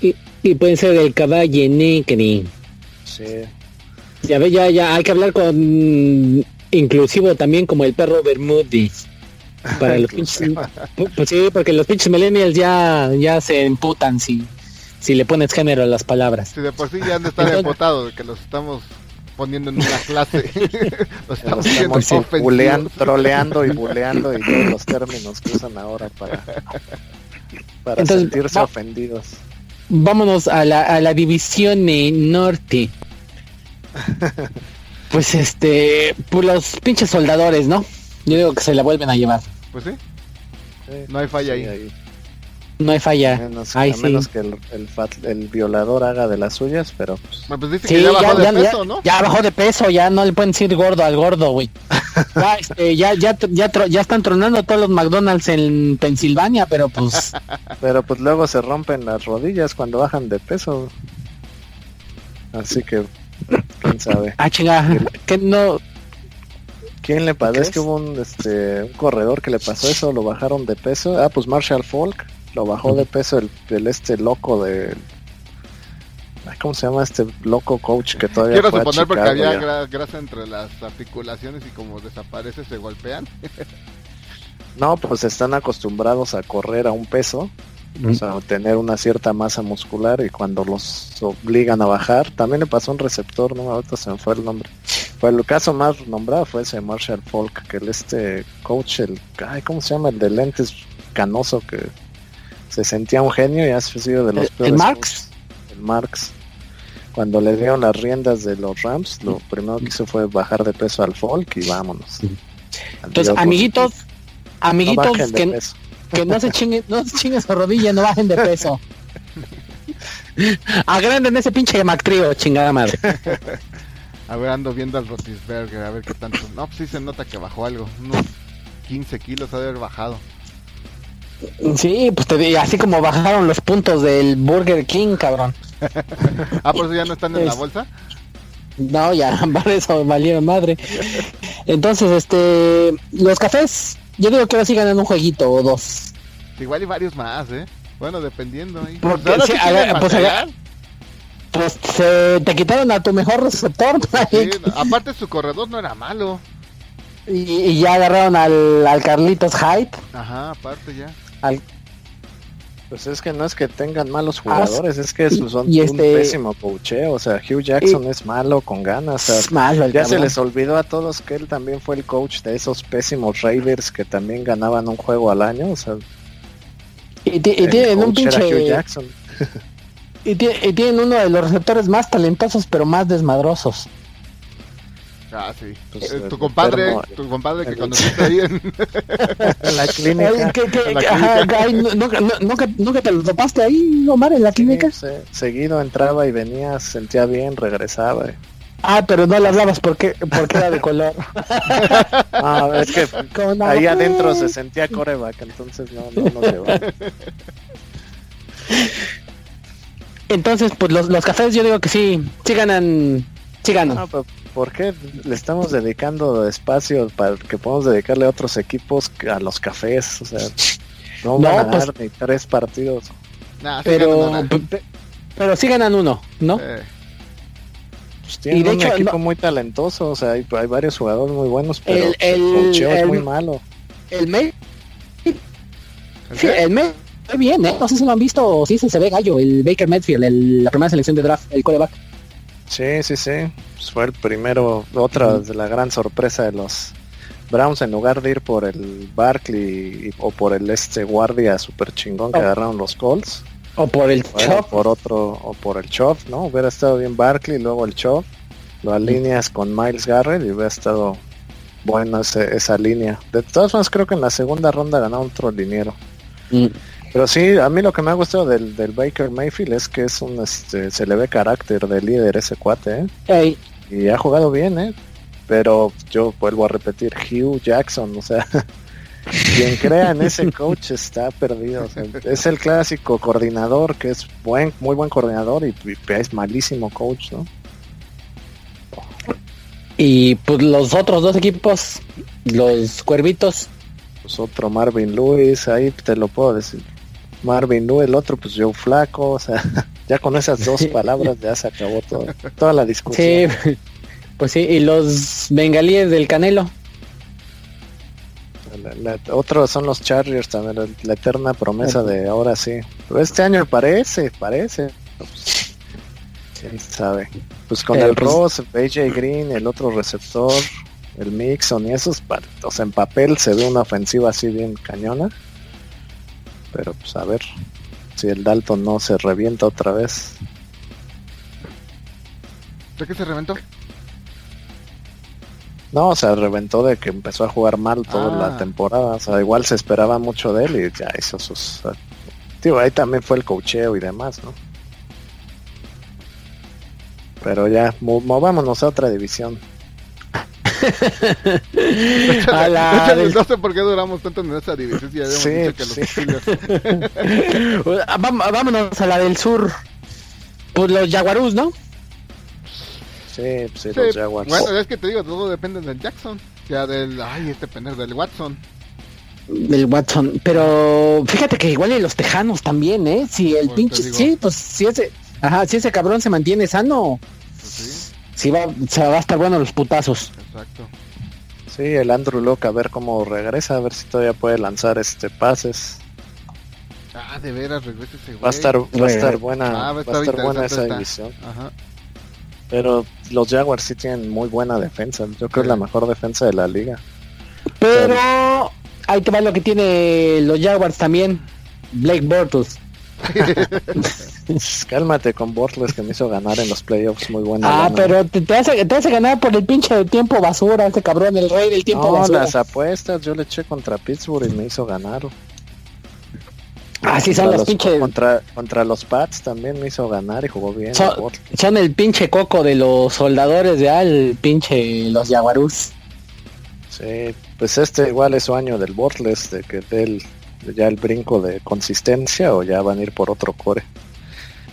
Y, y puede ser el caballo negro.
sí.
Ya ve, ya, ya, hay que hablar con inclusivo también como el perro Bermúdez. Para los pinches, pues sí, porque los pinches millennials ya, ya se emputan si, si le pones género a las palabras.
Si de por sí ya han de estar empotados de que los estamos poniendo en una clase. los estamos
estamos
ofensivos.
buleando, troleando y buleando y todos los términos que usan ahora para, para
Entonces,
sentirse
va-
ofendidos.
Vámonos a la, a la división norte. Pues este, pues los pinches soldadores, ¿no? Yo digo que se la vuelven a llevar.
Pues sí,
Sí,
no hay falla
sí,
ahí.
No hay
A
falla.
menos,
Ay,
a
sí.
menos que el, el, fat- el violador haga de las suyas, pero pues,
Bueno, pues dice
Sí,
que ya
ya,
bajó de
ya,
peso,
ya-
¿no?
ya bajó de peso, ya no le pueden decir gordo al gordo, güey. Ya, este, ya, ya, ya, tro- ya están tronando todos los McDonald's en Pensilvania, pero pues,
pero pues luego se rompen las rodillas cuando bajan de peso. Así que quién sabe.
ah, chinga, que no,
¿Quién le Es que hubo un, este, un corredor que le pasó eso, lo bajaron de peso. Ah, pues Marshall Falk lo bajó de peso el, el este loco de... Ay, ¿Cómo se llama este loco coach que todavía
Quiero
a
suponer porque
Chicago
había
ya?
gra- grasa entre las articulaciones y como desaparece se golpean.
No, pues están acostumbrados a correr a un peso o sea, tener una cierta masa muscular y cuando los obligan a bajar, también le pasó un receptor, no ahorita se me fue el nombre. Fue el caso más nombrado fue ese Marshall Falk, que el este coach, el ay, ¿cómo se llama? El de lentes canoso que se sentía un genio y ha sido de los
¿El,
peores.
el Marx?
Marx. Cuando le dieron las riendas de los Rams, lo primero que hizo fue bajar de peso al Folk y vámonos.
Entonces,
Adiós,
amiguitos, amiguitos
de
que, no se chinguen, no se chinguen su rodilla, no bajen de peso. Agranden ese pinche McTrio, chingada madre.
A ver, ando viendo al Rotisberger, a ver qué tanto. No, pues sí se nota que bajó algo. Unos 15 kilos ha de haber bajado.
Sí, pues te digo, así como bajaron los puntos del Burger King, cabrón.
Ah, por eso ya no están en la bolsa.
No, ya, para eso valieron madre. Entonces, este, los cafés, yo digo que ahora sí ganan un jueguito o dos.
Igual y varios más, ¿eh? Bueno, dependiendo. ahí.
Porque
Pues
sí,
sí
pues. Pues se te quitaron a tu mejor receptor
Sí, aparte su corredor no era malo.
y, y ya agarraron al, al Carlitos Hyde.
Ajá, aparte ya.
Al,
Pues es que no es que tengan malos jugadores, es que
y-
son
y
un
este-
pésimo coacheo. O sea, Hugh Jackson es malo con ganas. o sea,
es malo
ya se les olvidó a todos que él también fue el coach de esos pésimos Raiders que también ganaban un juego al año. O sea,
Y, tienen un pinche.
Jackson.
Y tienen uno de los receptores más talentosos, pero más desmadrosos.
Ah, sí.
Pues,
Eh, tu compadre,
enfermo,
tu compadre que conociste ahí en...
En la clínica.
en la
ajá,
clínica.
ay, no- nunca, no- nunca, nunca te lo topaste ahí, Omar, en la clínica.
Sí, se- seguido entraba y venía, se sentía bien, regresaba.
Ah, pero no le hablabas porque, porque era de color.
Ah, es que
Con
ahí adentro se sentía coreback, entonces no, no nos llevaba.
Entonces, pues los, los cafés yo digo que sí, sí ganan, sí ganan.
No, pero ¿por qué le estamos dedicando espacio para que podamos dedicarle a otros equipos a los cafés? O sea, no,
No,
van a
pues-
ganar ni tres partidos.
Nah, sí
pero, pe- pero sí ganan uno, ¿no?
Eh,
Pues tienen
Y de
un
hecho,
equipo
no-
muy talentoso, o sea, hay, hay varios jugadores muy buenos, pero
El-
el, es muy malo.
El May,
¿el
sí, May, muy bien, ¿eh? No sé si lo han visto o si se, se ve gallo, el Baker Medfield, el- la primera selección de draft, el coreback.
Sí, sí, sí. Pues fue el primero, otra de la gran sorpresa de los Browns en lugar de ir por el Barkley o por el este guardia super chingón que
Oh.
agarraron los Colts.
O por el
Bueno,
Chop.
por otro o por el Chop, ¿no? Hubiera estado bien Barkley, luego el Chop, lo alineas con Miles Garrett y hubiera estado bueno ese- esa línea. De todas formas creo que en la segunda ronda ganó otro liniero.
Mm.
Pero sí, a mí lo que me ha gustado del, del Baker Mayfield es que es un este, se le ve carácter de líder ese cuate, ¿eh? Y ha jugado bien, ¿eh? Pero yo vuelvo a repetir, Hugh Jackson, o sea, quien crea en ese coach está perdido. o sea, es el clásico coordinador que es buen, muy buen coordinador y, y es malísimo coach, ¿no?
Y pues los otros dos equipos, los cuervitos,
Pues otro Marvin Lewis, ahí te lo puedo decir. Marvin Lewis, el otro pues Joe Flaco, o sea, ya con esas dos palabras ya se acabó todo, toda la
sí,
discusión.
pues sí, y los bengalíes del Canelo.
La- la- otros son los Chargers también, la, la eterna promesa de ahora sí. Pero este año parece, parece. Pues, quién sabe. Pues con
Eh,
el
pues-
Ross, AJ Green, el otro receptor, el Mixon y esos, o sea, en papel se ve una ofensiva así bien cañona. Pero pues a ver si el Dalton no se revienta otra vez.
¿De qué se reventó?
No, o sea, reventó de que empezó a jugar mal toda
Ah.
la temporada. O sea, igual se esperaba mucho de él y ya hizo sus... Tío, ahí también fue el cocheo y demás, ¿no? Pero ya, mo- movámonos a otra división.
A la del-
No sé por qué duramos tanto en esa división. Si ya habíamos
Sí,
dicho que
sí.
los Steelers.
Ah, Vámonos a la del sur. Pues los Jaguarús, ¿no?
Sí, pues sí,
Sí,
los Jaguars.
bueno, es que te digo, todo depende del Jackson. Ya del, ay, este pendejo, del Watson.
Del Watson. Pero fíjate que igual y los Tejanos también, ¿eh? Si el
Pues
pinche... Sí, pues si ese... Ajá, si ese cabrón se mantiene sano,
Pues sí,
sí va, se va a estar bueno los putazos.
exacto.
Sí, el Andrew Locke, a ver cómo regresa, a ver si todavía puede lanzar este pases.
Ah, de veras, regresa ese güey.
Va a estar, va a estar buena,
Ah,
va a estar buena esa división.
Ajá.
Pero los Jaguars sí tienen muy buena defensa. Yo creo que es la mejor defensa de la liga.
Pero ahí te va lo que tiene los Jaguars también. Blake Bortles.
Cálmate con Bortles que me hizo ganar en los playoffs muy buena.
Ah, pero te, te hace, te hace ganar por el pinche tiempo basura, este cabrón, el rey del tiempo
No,
basura.
las apuestas yo le eché contra Pittsburgh y me hizo ganar.
Así son los
los-
pinches.
Contra, contra los Pats también me hizo ganar y jugó bien.
Son,
Bortles.
son el pinche coco de los soldadores de al pinche los Jaguarús.
Sí, pues este igual es su año del Bortles, de que dé el- ya el brinco de consistencia o ya van a ir por otro core.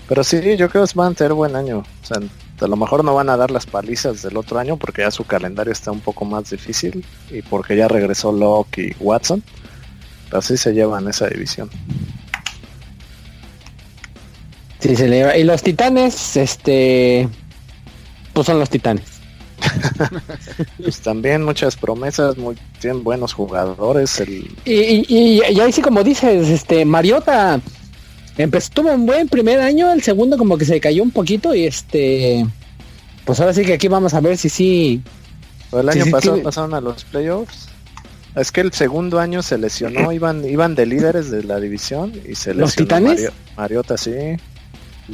Pero sí, yo creo que van a tener buen año. O sea, a lo mejor no van a dar las palizas del otro año porque ya su calendario está un poco más difícil y porque ya regresó Locke y Watson. Así se llevan esa división.
Sí, se le lleva. Y los titanes, este. Pues son los titanes.
Pues también muchas promesas, muy, tienen buenos jugadores. El,
Y, y, y- y ahí sí, como dices, este, Mariota empezó, tuvo un buen primer año, el segundo como que se cayó un poquito y este, pues ahora sí que aquí vamos a ver si sí.
el año
sí,
pasado
tiene-
pasaron a los playoffs. Es que el segundo año se lesionó, iban, iban de líderes de la división y se lesionó
¿Los Titanes?
Mario- Mariota, sí.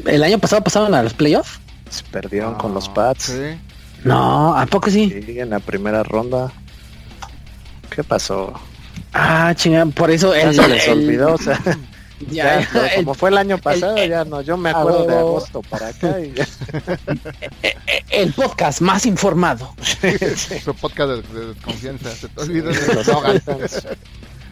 El año pasado pasaron a los playoffs.
Se perdieron con los
Ah,
Pats.
Sí.
No, ¿a poco sí?
Sí, en la primera ronda. ¿Qué pasó?
Ah, chingada, por eso
Ya
el,
se les
el-
olvidó, o sea,
ya,
ya, pero
el-
como fue el año pasado, ya no, yo me acuerdo de agosto para acá y ya.
el podcast más informado.
Su podcast de, de desconfianza. Se te olvida de
los. Titans.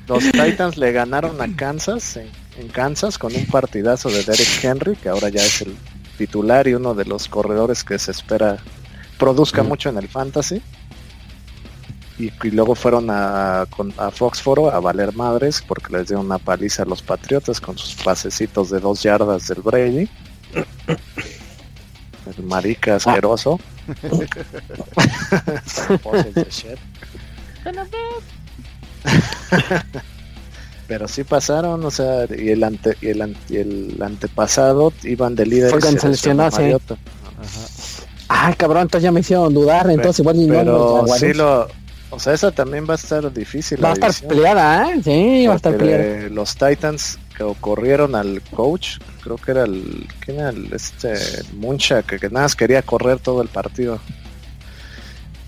Los Titans le ganaron a Kansas en, en Kansas con un partidazo de Derek Henry, que ahora ya es el titular y uno de los corredores que se espera produzca
Mm.
mucho en el fantasy. Y, y luego fueron a, con- a Foxforo a valer madres porque les dio una paliza a los Patriotas con sus pasecitos de dos yardas del Brady. El marica asqueroso. Shit. Pero sí pasaron, o sea, y el ante, y el, ante- y el antepasado iban de líderes.
Fue.
Mariota.
Ajá.
Ah, cabrón, entonces ya me hicieron dudar, entonces igual ni no
Pero
Jaguares.
sí lo, o sea, esa también va a estar difícil.
Va a estar peleada, ¿eh? Sí, va a estar peleada.
Los Titans que corrieron al coach, creo que era el, ¿quién era el, este, Muncha, que, que nada más quería correr todo el partido.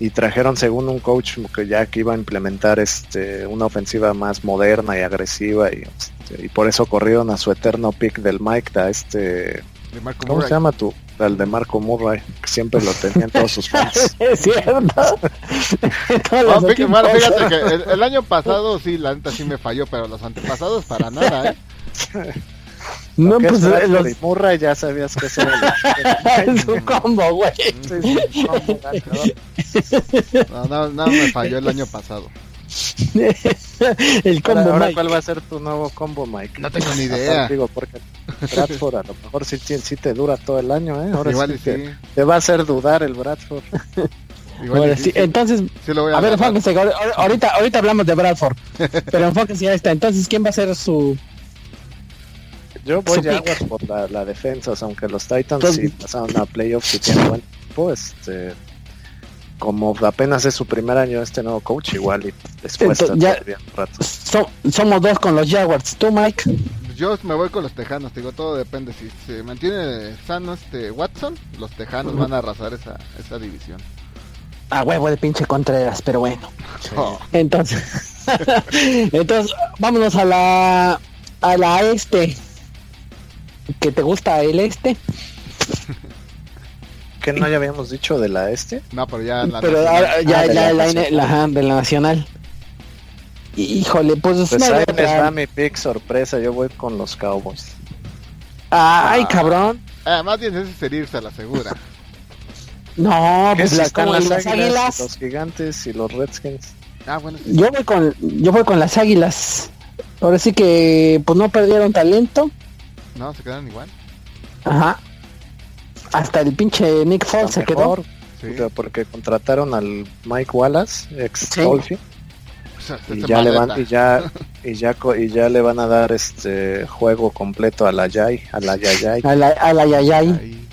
Y trajeron según un coach que ya que iba a implementar este una ofensiva más moderna y agresiva y, este, y por eso corrieron a su eterno pick del Mike, a este,
De Marco
¿cómo
Murray.
se llama tú? Al de Marco Murray, que siempre lo tenían todos sus fans.
Es cierto.
No, fíjate,
equipos.
bueno, fíjate que el, el año pasado sí, la neta sí me falló, pero los antepasados para nada, ¿eh?
No,
¿Qué
pues los...
y Murray ya sabías que eso era
es un combo, güey.
Sí.
No, no, no me falló el año pasado.
El combo
Ahora, ahora
Mike.
¿cuál va a ser tu nuevo combo, Mike?
No tengo ni idea.
Digo, porque Bradford a lo mejor sí, sí te dura todo el año, ¿eh? Ahora
Igual
sí,
y
te,
sí.
te va a hacer dudar el Bradford.
Igual sí,
entonces,
sí lo voy a
a ver, enfóquense. ahor- ahor- Ahorita, ahorita hablamos de Bradford. Pero enfóquense ya está. Entonces, ¿quién va a ser su...
Yo voy Jaguars
pick.
por la, la defensa, o sea, aunque los Titans
Entonces-
sí pasaron a playoffs y tienen buen equipo, este, como apenas es su primer año este nuevo coach, igual y les cuesta
Entonces, ya-
todavía un rato.
so- somos dos con los Jaguars. ¿Tú, Mike?
Yo me voy con los Tejanos, te digo, todo depende. Si se mantiene sano este Watson, los Tejanos van a arrasar esa, esa división.
A huevo de pinche Contreras, pero bueno.
Oh,
Entonces, entonces vámonos a la a la este. ¿Que te gusta el este?
¿Qué no ya habíamos dicho de la este?
no, pero ya la
Pero
nacional.
ahora ya,
Ah, de
ya la de la nacional. Híjole, pues,
Pues ahí va mi pick sorpresa, yo voy con los Cowboys.
Ay,
Ah.
cabrón.
Ah, más bien ese sería irse a la segura.
No,
¿Qué
pues
si
la,
están las
las
águilas,
águilas.
los gigantes y los Redskins?
Ah, bueno, sí.
Yo voy con yo voy con las águilas. Ahora sí que pues no perdieron talento.
No, se quedan igual.
Ajá. Hasta el pinche Nick Foles se quedó.
Sí.
porque- contrataron al Mike Wallace, ex
Sí.
Dolphin. y ya le van y ya y ya y ya le van a dar este juego completo a la Yay, a la Yayay.
A la, a la Yayay.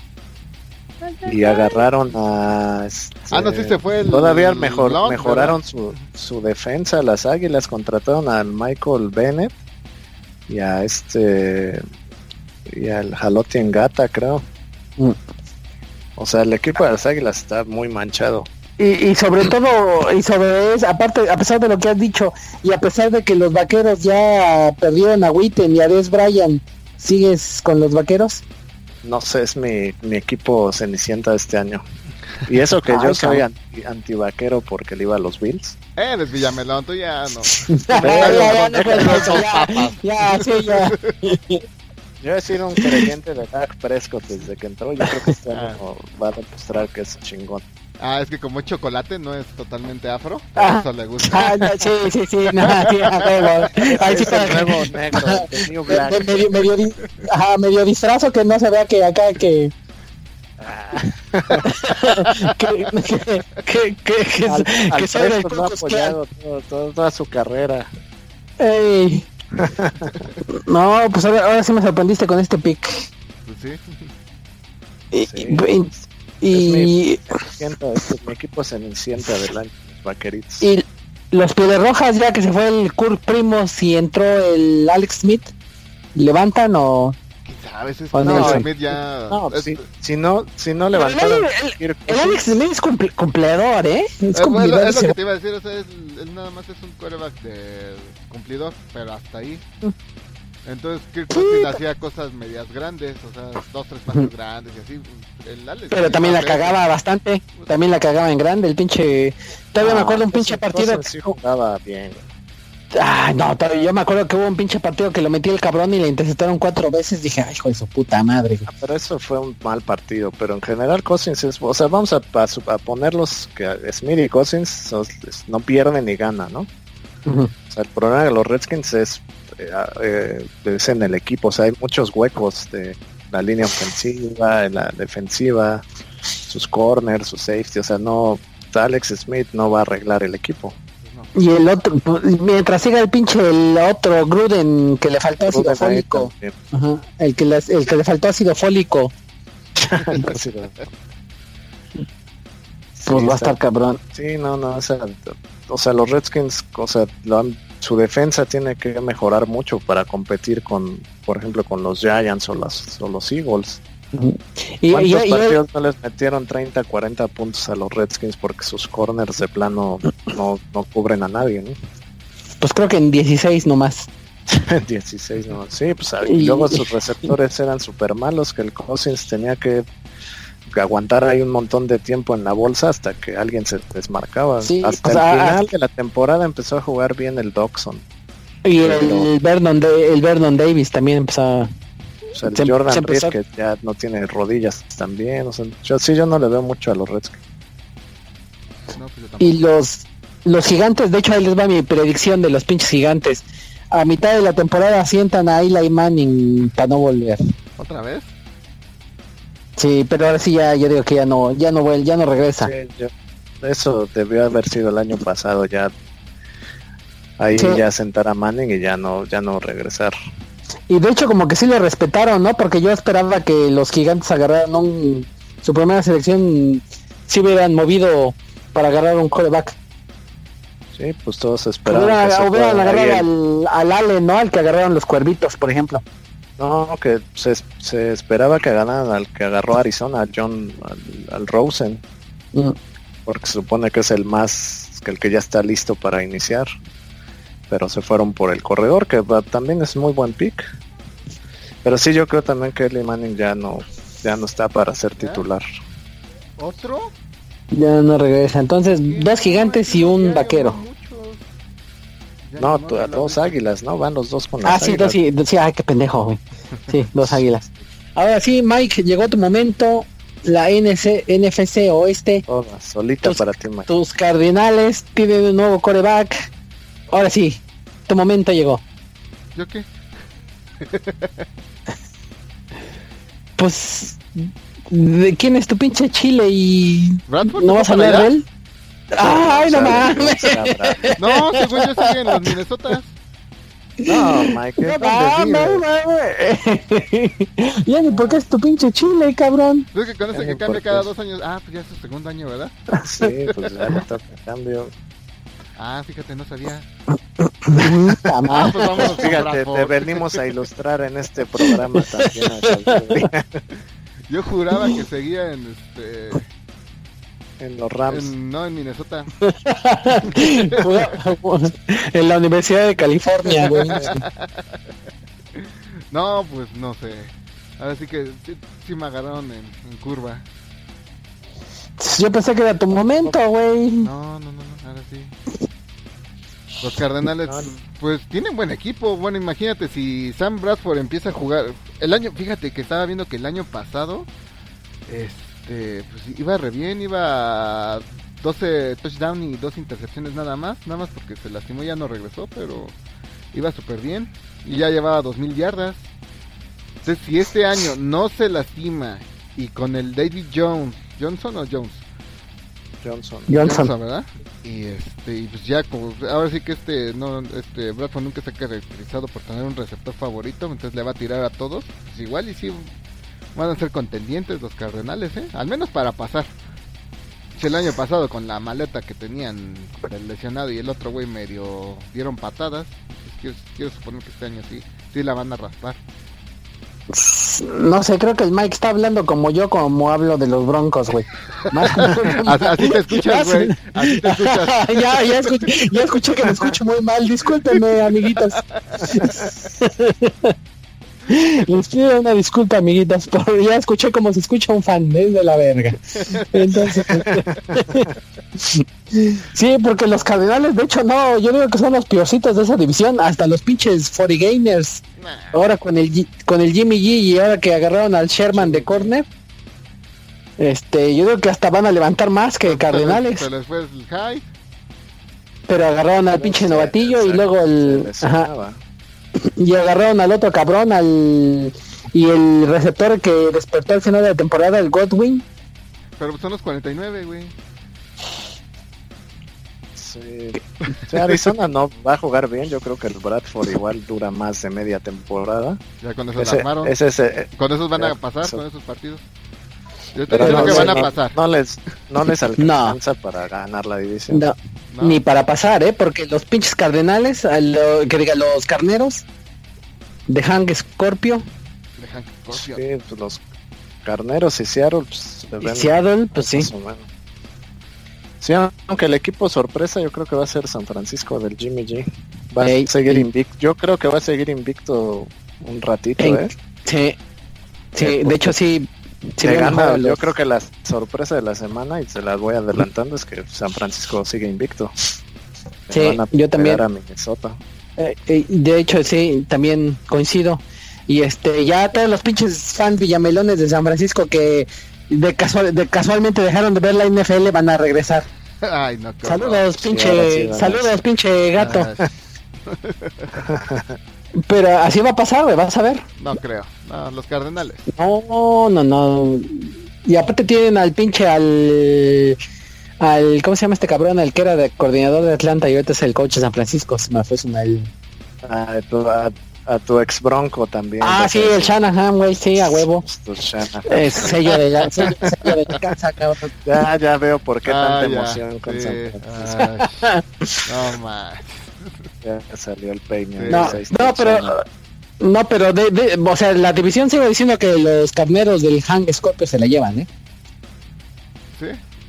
Y agarraron a este,
Ah, no, sí se fue el-
Todavía mejor
Long,
mejoraron su, su defensa las Águilas contrataron al Michael Bennett y a este y al Jalotti en Gata, creo.
Mm.
O sea, el equipo de las Águilas está muy manchado.
Y, y sobre todo, y sobre eso, aparte, a pesar de lo que has dicho, y a pesar de que los vaqueros ya perdieron a Witten y a Des Bryant, ¿sigues con los vaqueros?
No sé, es mi, mi equipo cenicienta de este año. Y eso que
Ay,
yo soy anti, antivaquero porque le iba a los Bills.
Eres Villamelón, tú ya no.
ya, ya, ya, no ya, ya, sí, ya.
Yo he sido un creyente de Dak Prescott desde que entró. Yo creo que este
Ah.
año va a demostrar que es chingón.
Ah, es que como es chocolate, no es totalmente afro.
Ah.
eso le gusta.
Ah, no, sí, sí, sí, no, sí, a huevo. Ahí sí
Es el
para-
nuevo negro, el new black.
Me- medio, medio, di- ajá, medio disfrazo que no se vea que acá que que que que, que, que,
Al, al
que soy del
Prescott lo ha
No, pues ahora, ahora sí me sorprendiste con este pick.
Pues sí.
Y,
Sí.
y, y,
Siento, este es mi equipo cenicienta del año, los vaqueritos.
y los Pieles Rojas, ya que se fue el Kurt Primos y entró el Alex Smith, ¿levantan o...?
A veces no,
Nelson.
Smith ya.
No,
es-
si, si no, si no
El,
levantaron
el- el Alex Smith es cumple- cumplidor, ¿eh? Es
Es, bueno,
cumplidor.
es lo que te iba a decir, o sea, es- él nada más es un quarterback de cumplidor, pero hasta ahí. Entonces Kirk Cousins hacía cosas medias grandes, o sea, dos, tres pases grandes y así. El Alex
Pero también la cagaba bastante. También la cagaba en grande. El pinche. Todavía me acuerdo un pinche
ese
partido.
Sí jugaba bien.
Ah, no, todavía yo me acuerdo que hubo un pinche partido que lo metí el cabrón y le interceptaron cuatro veces. Dije, ay, hijo de su puta madre.
Ah, Pero eso fue un mal partido. Pero en general Cousins es... O sea, vamos a, a su- a ponerlos que Smith y Cousins son- no pierden ni ganan, ¿no?
Ujú.
O sea, el problema de los Redskins es, eh, eh, es en el equipo. O sea, hay muchos huecos de la línea ofensiva, en la defensiva, sus corners, sus safety. O sea, no... Alex Smith no va a arreglar el equipo.
Y el otro, mientras siga el pinche, el otro Gruden que le faltó ácido
Gruden
fólico. Ajá, el que, le- el que le faltó ácido fólico. Pues
Sí,
va a estar cabrón.
Sí, no, no, o sea, o sea, los Redskins, o sea, lo han- su defensa tiene que mejorar mucho para competir con, por ejemplo, con los Giants o, las, o los Eagles.
Y,
¿Cuántos
y-
partidos no les metieron 30, 40 puntos a los Redskins porque sus corners de plano no, no cubren a nadie, ¿no?
pues creo que en 16 nomás.
16, no. Sí, pues y
Y-
luego sus receptores eran súper malos que el Cousins tenía que aguantar ahí un montón de tiempo en la bolsa hasta que alguien se desmarcaba.
Sí,
hasta
o
el
sea,
final
hasta-
de la temporada empezó a jugar bien el Doxon.
Y
Pero-
el Vernon, el Vernon Davis también empezó a...
O sea, el
Se-
Jordan
se
Reed que ya no tiene rodillas también. O sea, yo sí yo no le veo mucho a los Redskins.
No, pues.
Y los, los gigantes, de hecho ahí les va mi predicción de los pinches gigantes. A mitad de la temporada sientan a Eli Manning para no volver.
¿Otra vez?
Sí, pero ahora sí ya yo digo que ya no, ya no vuelve, ya no regresa.
Sí, yo- eso debió haber sido el año pasado ya. Ahí
Sí.
ya sentar a Manning y ya no, ya no regresar.
Y de hecho como que sí lo respetaron, ¿no? Porque yo esperaba que los gigantes agarraran un, su primera selección, si hubieran movido para agarrar un coreback.
Sí, pues todos esperaban
Hubieran,
que se
hubieran
fuera ahí
agarrado al, al Allen, ¿no? Al que agarraron los cuervitos, por ejemplo.
No, que se, se esperaba que ganaran al que agarró a Arizona, John, al, al Rosen,
Mm.
porque se supone que es el más, que el que ya está listo para iniciar. Pero se fueron por el corredor, que va- también es muy buen pick. Pero sí, yo creo también que Eli Manning ya no, ya no está para ser titular.
¿Otro?
Ya no regresa. Entonces, dos gigantes y un vaquero.
No, dos águilas, ¿no? Van los dos con las
Ah, sí,
águilas.
dos, sí, dos- sí, ay, qué pendejo, güey. Sí, dos águilas. Ahora sí, Mike, llegó tu momento. La NC, NFC Oeste,
Todas, solita
Tus-
para ti, Mike.
tus Cardinales tienen un nuevo coreback. Ahora sí, tu momento llegó.
¿Yo qué?
Pues, ¿de quién es tu pinche chile y
¿Bradford
no vas a hablar de
allá?
él? Ay, no mames.
No, según yo sigue en los Minnesota.
No, Mike,
No
vive.
mames. Ya ni por qué es tu pinche chile, cabrón.
Es que con ese
Ya
que
no
cambia cada dos años. Ah, pues ya es su segundo año, ¿verdad?
Sí, pues ya le toca cambio.
Ah, fíjate, no sabía. Ah, pues vámonos
Fíjate, te venimos a ilustrar en este programa también.
Yo juraba que seguía en este.
En los Rams.
en- no, en Minnesota.
en la Universidad de California, güey.
No, pues no sé. Ahora sí que sí, sí me agarraron en, en curva.
Yo pensé que era tu momento, güey.
No, no, no, no, ahora sí. Los Cardenales, pues tienen buen equipo. Bueno, imagínate si Sam Bradford empieza a jugar. El año, fíjate que estaba viendo que el año pasado, este, pues iba re bien, iba a 12 touchdown y dos intercepciones nada más. Nada más porque se lastimó y ya no regresó, pero iba súper bien. Y ya llevaba 2000 yardas. Entonces, si este año no se lastima y con el David Jones, Johnson o Jones,
Johnson.
Johnson.
¿verdad? Y este, y pues ya como ahora sí que este no este Bradford nunca se ha caracterizado por tener un receptor favorito, entonces le va a tirar a todos. Pues igual y sí van a ser contendientes los Cardenales, ¿eh? Al menos para pasar. Si el año pasado con la maleta que tenían del lesionado y el otro güey medio dieron patadas, pues quiero, quiero suponer que este año sí sí la van a raspar.
No sé, creo que el Mike está hablando como yo, como hablo de los broncos, güey.
Así te escuchas, güey. Así te escuchas.
ya, ya, escuché, ya escuché que me escucho muy mal. Discúlpenme, amiguitas. Les pido una disculpa, amiguitas, pero ya escuché como se escucha un fan, es de la verga. Entonces, sí, porque los cardenales, de hecho, no, yo digo que son los piorcitos de esa división, hasta los pinches 40 gamers. Ahora con el con el Jimmy G y ahora que agarraron al Sherman de corner, este, yo digo que hasta van a levantar más que Cardenales.
Se les fue el high.
Pero agarraron al pinche
Se-
novatillo y luego
se
el ajá. Y agarraron al otro cabrón al y el receptor que despertó al final de la temporada el Godwin
Pero son los 49, güey.
Sí. Sí, Arizona no va a jugar bien. Yo creo que el Bradford igual dura más de media temporada.
Ya con eso
Ese,
armaron.
ese, ese-
Con esos van a pasar,
eso.
con esos partidos. Yo
pero
diciendo
no,
que van a pasar.
no les, no les alcanza para ganar la división.
no,
¿no?
ni para pasar eh porque los pinches cardenales lo- que diga los carneros de Hank Scorpio
Dejan que Scorpio.
Sí, pues los carneros y Seattle pues,
y Seattle pues sí.
Sí, aunque el equipo sorpresa yo creo que va a ser San Francisco del Jimmy G. Va a seguir invicto. Yo creo que va a seguir invicto un ratito, ¿eh?
sí sí
Eh,
de hecho sí sí
gana, yo creo que la sorpresa de la semana, y se las voy adelantando, es que San Francisco sigue invicto.
Sí,
van a
yo también.
a Minnesota.
Eh, eh, de hecho, sí, también coincido. Y este, ya todos los pinches fans villamelones de San Francisco que de, casual, de casualmente dejaron de ver la NFL van a regresar.
Ay, no, qué
Saludos, pinche,
sí
saludos, pinche gato. Pero así va a pasar, güey, vas a ver.
no creo. No, los Cardenales.
No, no, no. Y aparte tienen al pinche al al ¿cómo se llama este cabrón? El que era de coordinador de Atlanta y ahorita es el coach de San Francisco, se me fue su el...
A tu, a, a tu ex bronco también.
Ah, sí, el. Shanahan, güey, sí, a huevo. Es sello de la, sello, sello de la casa, cabrón.
Ya, ya veo por qué
Ah,
tanta
ya,
emoción con
sí.
San Francisco.
Ay, no más.
Ya salió el peine.
Sí.
No, no, pero no, pero de, de- o sea, la división sigue diciendo que los carneros del Hang Scorpio se la llevan, ¿eh?
¿Sí?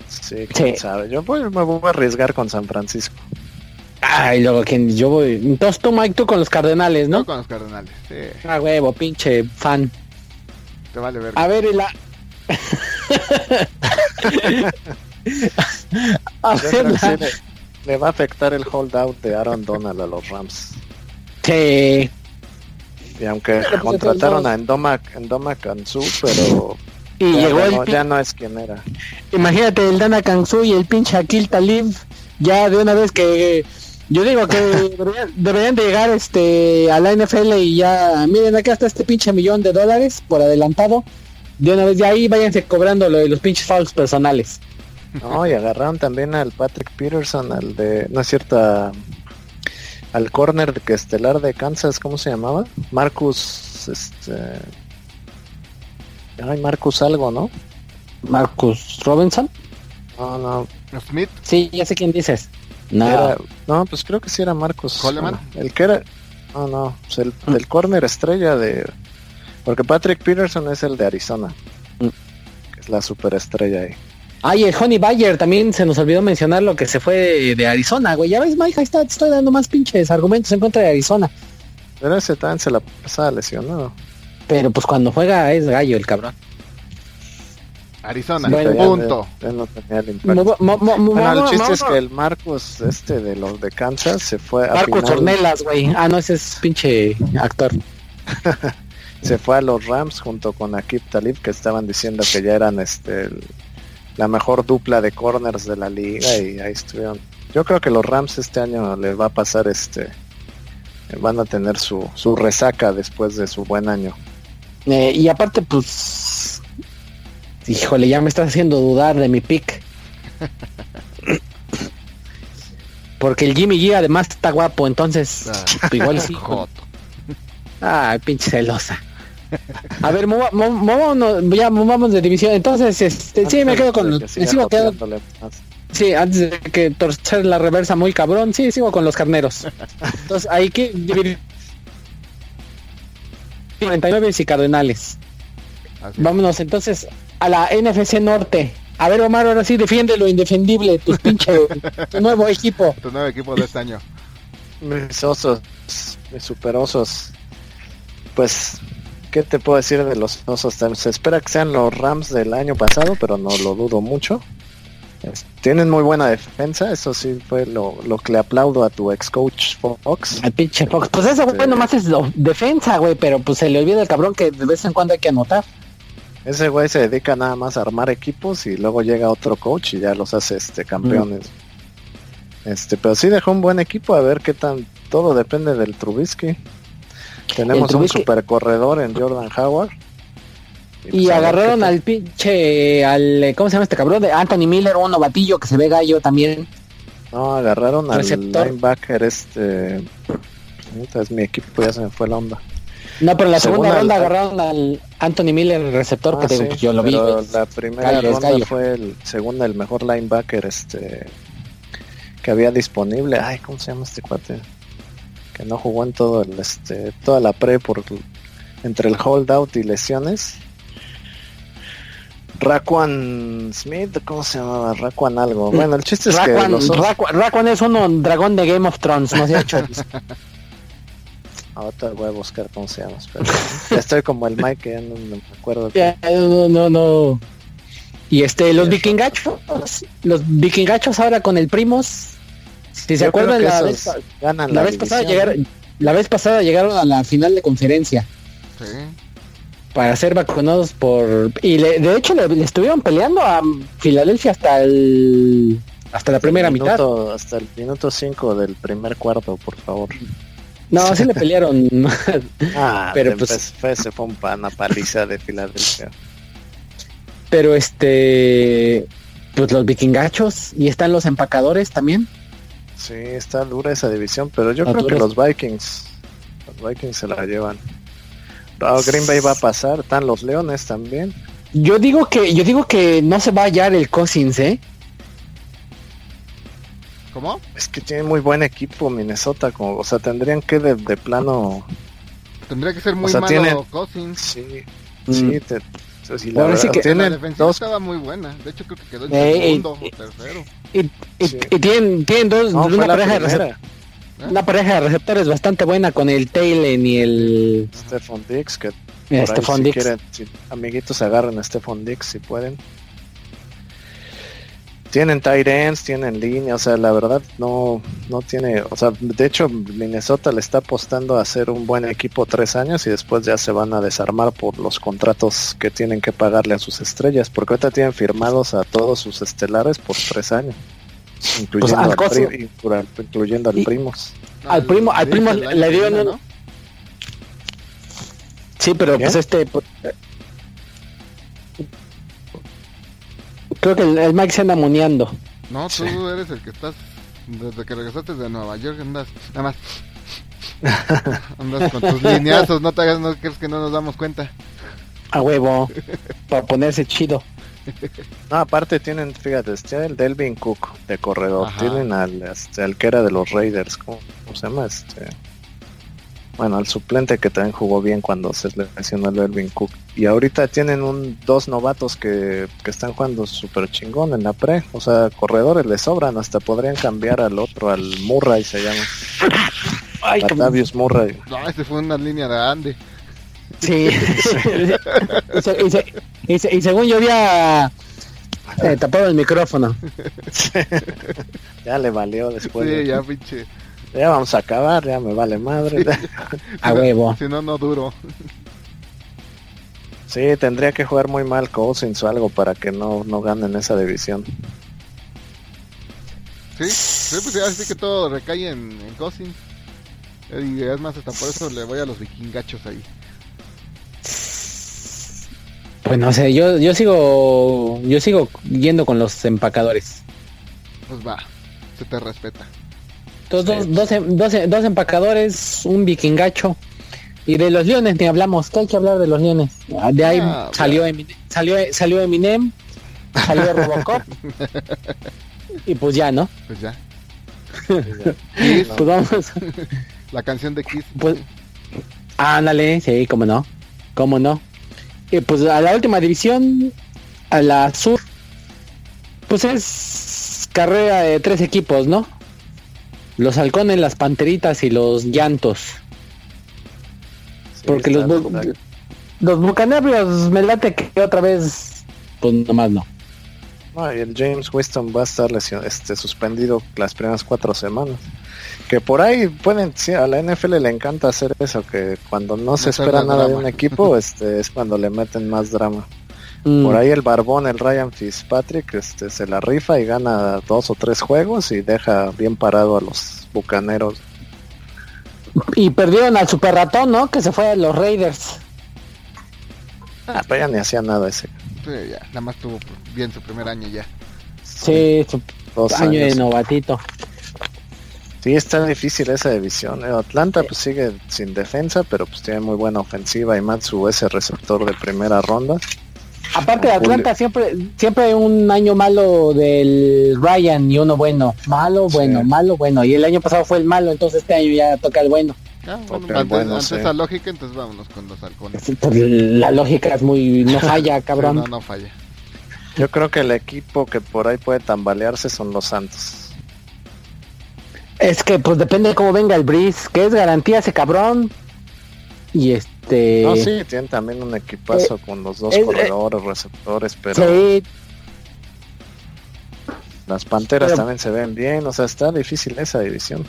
Sí, quién
Sí.
sabe. Yo voy- me voy a arriesgar con San Francisco.
Ay, luego que yo voy. Entonces tú, Mike, tú con los Cardenales,
No
¿no?
con los Cardenales. Sí,
Ah, huevo, pinche fan.
te vale ver.
A ver, y la. a
Yo
ver, la...
le, va a afectar el holdout de Aaron Donald a los Rams.
Sí.
Y aunque
Pero,
contrataron a Endoma, Endoma Kansu, pero
Y
ya,
llegó el.
no,
pin-
ya no es quien era.
Imagínate el Dana Kansu y el pinche Akil Talib. Ya de una vez que. Yo digo que deberían, deberían de llegar este a la NFL y ya. Miren, acá está este pinche millón de dólares por adelantado. De una vez de ahí váyanse cobrando lo de los pinches fouls personales.
No, y agarraron también al Patrick Peterson, al de, no es cierto, a- al corner que estelar de Kansas, ¿cómo se llamaba? Marcus, este... Ay, Marcus algo, ¿no?
Marcus Robinson.
No, no,
Smith,
Sí, ya sé quién dices. No,
era- no, pues creo que sí era Marcus.
¿Coleman?
El que era, no, no, pues el, el corner estrella de, porque Patrick Peterson es el de Arizona,
Mm.
que es la superestrella ahí.
Ay, el Honey Bayer también se nos olvidó mencionar lo que se fue de, de Arizona, güey. Ya ves, Mike, ahí está, te estoy dando más pinches argumentos en contra de Arizona.
Pero ese también se la pasaba lesionado.
Pero pues cuando juega es gallo el cabrón.
Arizona,
Bueno,
punto.
ya no tenía el impacto.
Mo- mo- mo- mo-
Bueno, el chiste
mo-
es que el Marcos este de los de Kansas se fue a
Marcos
final-
Ornelas, güey. Ah, no, ese es pinche actor.
se fue a los Rams junto con Akib Talib que estaban diciendo que ya eran este el- la mejor dupla de corners de la liga y ahí estuvieron. Yo creo que los Rams este año les va a pasar este van a tener su, su resaca después de su buen año.
Eh, y aparte, pues... Híjole, ya me estás haciendo dudar de mi pick. Porque el Jimmy G además está guapo, entonces
Ah.
igual sí.
Joto.
Ay, pinche celosa. A ver, movámonos, ya movamos de división. Entonces, este, sí, me quedo con los...
Que
sigo sí, antes de que torcer la reversa muy cabrón, sí, sigo con los carneros. Entonces, hay que dividir... 49 y Cardenales.
Así.
Vámonos entonces a la NFC Norte. A ver, Omar, ahora sí defiende lo indefendible, tu pinche tu nuevo equipo.
Tu nuevo equipo de este año.
Mis osos, mis super osos. Pues, ¿qué te puedo decir de los osos? Se espera que sean los Rams del año pasado, pero no lo dudo mucho. Tienen muy buena defensa, eso sí fue lo, lo que le aplaudo a tu ex coach Fox.
Al pinche Fox. Pues ese güey nomás es lo- defensa, güey, pero pues se le olvida el cabrón que de vez en cuando hay que anotar.
Ese güey se dedica nada más a armar equipos y luego llega otro coach y ya los hace este campeones. Este, pero sí dejó un buen equipo, a ver qué tan todo depende del Trubisky. Tenemos un super corredor en Jordan Howard.
Y
pues,
agarraron al pinche, al, ¿cómo se llama este cabrón? De Anthony Miller, un novatillo que se ve gallo también.
No, agarraron al
Receptor.
linebacker este. Es mi equipo, ya se me fue la onda.
No, pero en la segunda
Segunda,
ronda agarraron al Anthony Miller, el receptor,
Ah,
que
sí,
pues, yo lo vi. güey.
la primera ronda
gallo.
fue el segunda, el mejor linebacker este que había disponible. Ay, ¿cómo se llama este cuate? Que no jugó en todo el este toda la pre por entre el holdout y lesiones. Raquan Smith, ¿cómo se llamaba? Raquan algo. Bueno, el chiste es que
Raquan,
los
Raquan- Raquan es uno dragón de Game of Thrones, no sé hecho.
Ahorita voy a buscar cómo se llama. espera. ya estoy como el Mike, que ya no, no me acuerdo.
Ya, no, no, no. Y este, los vikingachos, los vikingachos ahora con el primos, si se
Yo
acuerdan la vez,
ganan
la
la
vez pasada llegaron, la vez pasada llegaron a la final de conferencia
Sí.
para ser vacunados por y le- de hecho le, le estuvieron peleando a Filadelfia hasta el hasta la primera mitad.
Hasta el minuto 5 del primer cuarto, por favor.
No, sí le pelearon.
Ah,
Pero, pues-
pues se fue un pa- una paliza de Filadelfia.
Pero este pues los vikingachos y están los empacadores también.
Sí, está dura esa división, pero yo
Está
creo que los Vikings, los Vikings se la llevan. No, Green Bay va a pasar, están los Leones también.
Yo digo que yo digo que no se va a hallar el Cousins, ¿eh?
¿Cómo?
Es que tiene muy buen equipo Minnesota, como, o sea, tendrían que de, de plano,
Tendría que ser muy
sea,
malo
tienen-
Cousins.
sí,
Mm.
sí, te- sí, la
Ahora sí
verdad,
que-
La
tienen
defensiva
dos,
estaba muy buena. De hecho, creo que quedó en
Eh,
segundo
eh,
o tercero.
Y, y-
Sí.
y tienen, tienen dos,
no,
una,
la
pareja de
primera.
una pareja de receptores bastante buena con el Taylen y el
Stephon Dix, que
eh,
Por ahí,
Stephon
si
Dix.
quieren, si amiguitos agarren a Stephon Dix si pueden. Tienen tight ends, tienen línea, o sea, la verdad no, no tiene, o sea, de hecho Minnesota le está apostando a hacer un buen equipo tres años y después ya se van a desarmar por los contratos que tienen que pagarle a sus estrellas, porque ahorita tienen firmados a todos sus estelares por tres años, incluyendo,
Pues, al
al,
costo-
pri- incluyendo al primos.
Al primo- al primo le dieron
¿no?
Sí, pero
¿Qué?
pues este Creo que el, el Mike se anda muneando.
No, tú eres el que estás. Desde que regresaste de Nueva York andas. Nada más. andas con tus lineazos, no te hagas, no crees que no nos damos cuenta.
A huevo. para ponerse chido.
No, aparte tienen, fíjate, está el Delvin Cook de corredor.
Ajá.
Tienen al, este, al que era de los Raiders. ¿Cómo, cómo se llama? Este. Bueno, al suplente que también jugó bien cuando se lesionó el Delvin Cook. Y ahorita tienen un dos novatos que, que están jugando súper chingón en la pre. O sea, corredores les sobran. Hasta podrían cambiar al otro, al Murray se llama.
Ay.
Latavius Murray.
No, ese fue una línea de Andy.
Sí. y, se- y se- y se- y según yo había eh, tapado el micrófono.
Ya le valió después.
sí,
de-
ya pinche.
Ya vamos a acabar, ya me vale madre.
A huevo.
Si no, no duro.
Sí, tendría que jugar muy mal Cousins o algo para que no, no ganen esa división.
Sí, sí, pues ya así que todo recae en, en Cousins. Y es más, hasta por eso le voy a los vikingachos ahí.
Pues no sé, yo, yo sigo yo sigo yendo con los empacadores.
Pues va, se te respeta.
Dos, dos, dos, dos, em- dos empacadores, un vikingacho. Y de los leones ni hablamos, que hay que hablar de los leones. Ah, De ahí
Ah,
salió, Eminem, salió, salió Eminem, salió Robocop. y pues ya, ¿no?
Pues ya. Kiss,
Pues vamos.
la canción de Kiss.
Pues, ándale, sí, cómo no, cómo no. Y pues a la última división, a la sur, pues es carrera de tres equipos, ¿no? Los halcones, las panteritas y los llantos.
Sí,
Porque los, bu- los bucaneros me late que otra vez, pues nomás no.
No, y el James Winston va a estar lesion- este, suspendido las primeras cuatro semanas. Que por ahí pueden, sí, a la NFL le encanta hacer eso, que cuando no se espera nada de un equipo, este, es cuando le meten más drama.
Mm,
Por ahí el barbón, el Ryan Fitzpatrick, este, se la rifa y gana dos o tres juegos y deja bien parado a los bucaneros.
Y perdieron al super ratón, ¿no? Que se fue a los Raiders.
Ah, pero ya ni hacía nada ese.
Sí, ya, nada más tuvo bien su primer año ya.
Sí, su
Dos
año de
años.
novatito.
Sí, está difícil esa división. eh. Atlanta pues sigue sin defensa, pero pues tiene muy buena ofensiva y Matsu ese receptor de primera ronda.
Aparte de Atlanta, siempre siempre hay un año malo del Ryan y uno bueno. Malo, bueno,
Sí.
malo, bueno. Y el año pasado fue el malo, entonces este año ya toca el bueno.
Ah, bueno,
bueno, sí.
esa lógica, entonces vámonos con los halcones.
Pues, la lógica es muy... no falla,
Sí,
cabrón.
no, no falla.
Yo creo que el equipo que por ahí puede tambalearse son los Santos.
Es que pues depende de cómo venga el Breeze, que es garantía ese cabrón. Y este...
No, sí, tienen también un equipazo con los dos
eh,
corredores, receptores, pero
Sí,
las Panteras
pero-
también se ven bien. O sea, está difícil esa división.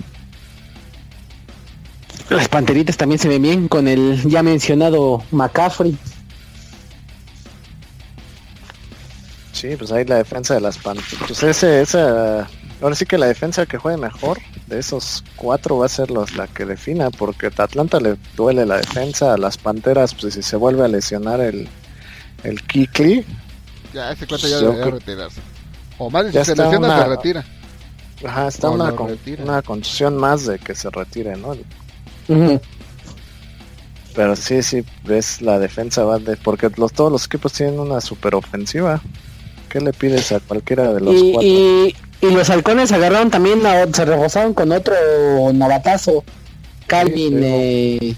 las panteritas también se ven bien con el ya mencionado McCaffrey.
Sí, pues ahí la defensa de las Panteras. Pues ese, esa... Ahora sí que la defensa que juegue mejor de esos cuatro va a ser los, la que defina, porque a Atlanta le duele la defensa, a las Panteras, pues si se vuelve a lesionar el, el Kikli,
Ya, ese cuate ya
Yo
debería
creo-
retirarse. O más, si
Ya
se
está
lesiona,
una-
se retira.
ajá, está
O
una, con-
retira.
una contusión más de que se retire, ¿no? Pero sí, sí, ves la defensa va de... Porque los, todos los equipos tienen una super ofensiva. ¿Qué le pides a cualquiera de los
Y,
cuatro?
y, y los halcones agarraron también, a- se reforzaron con otro novatazo. Calvin,
Sí,
eh,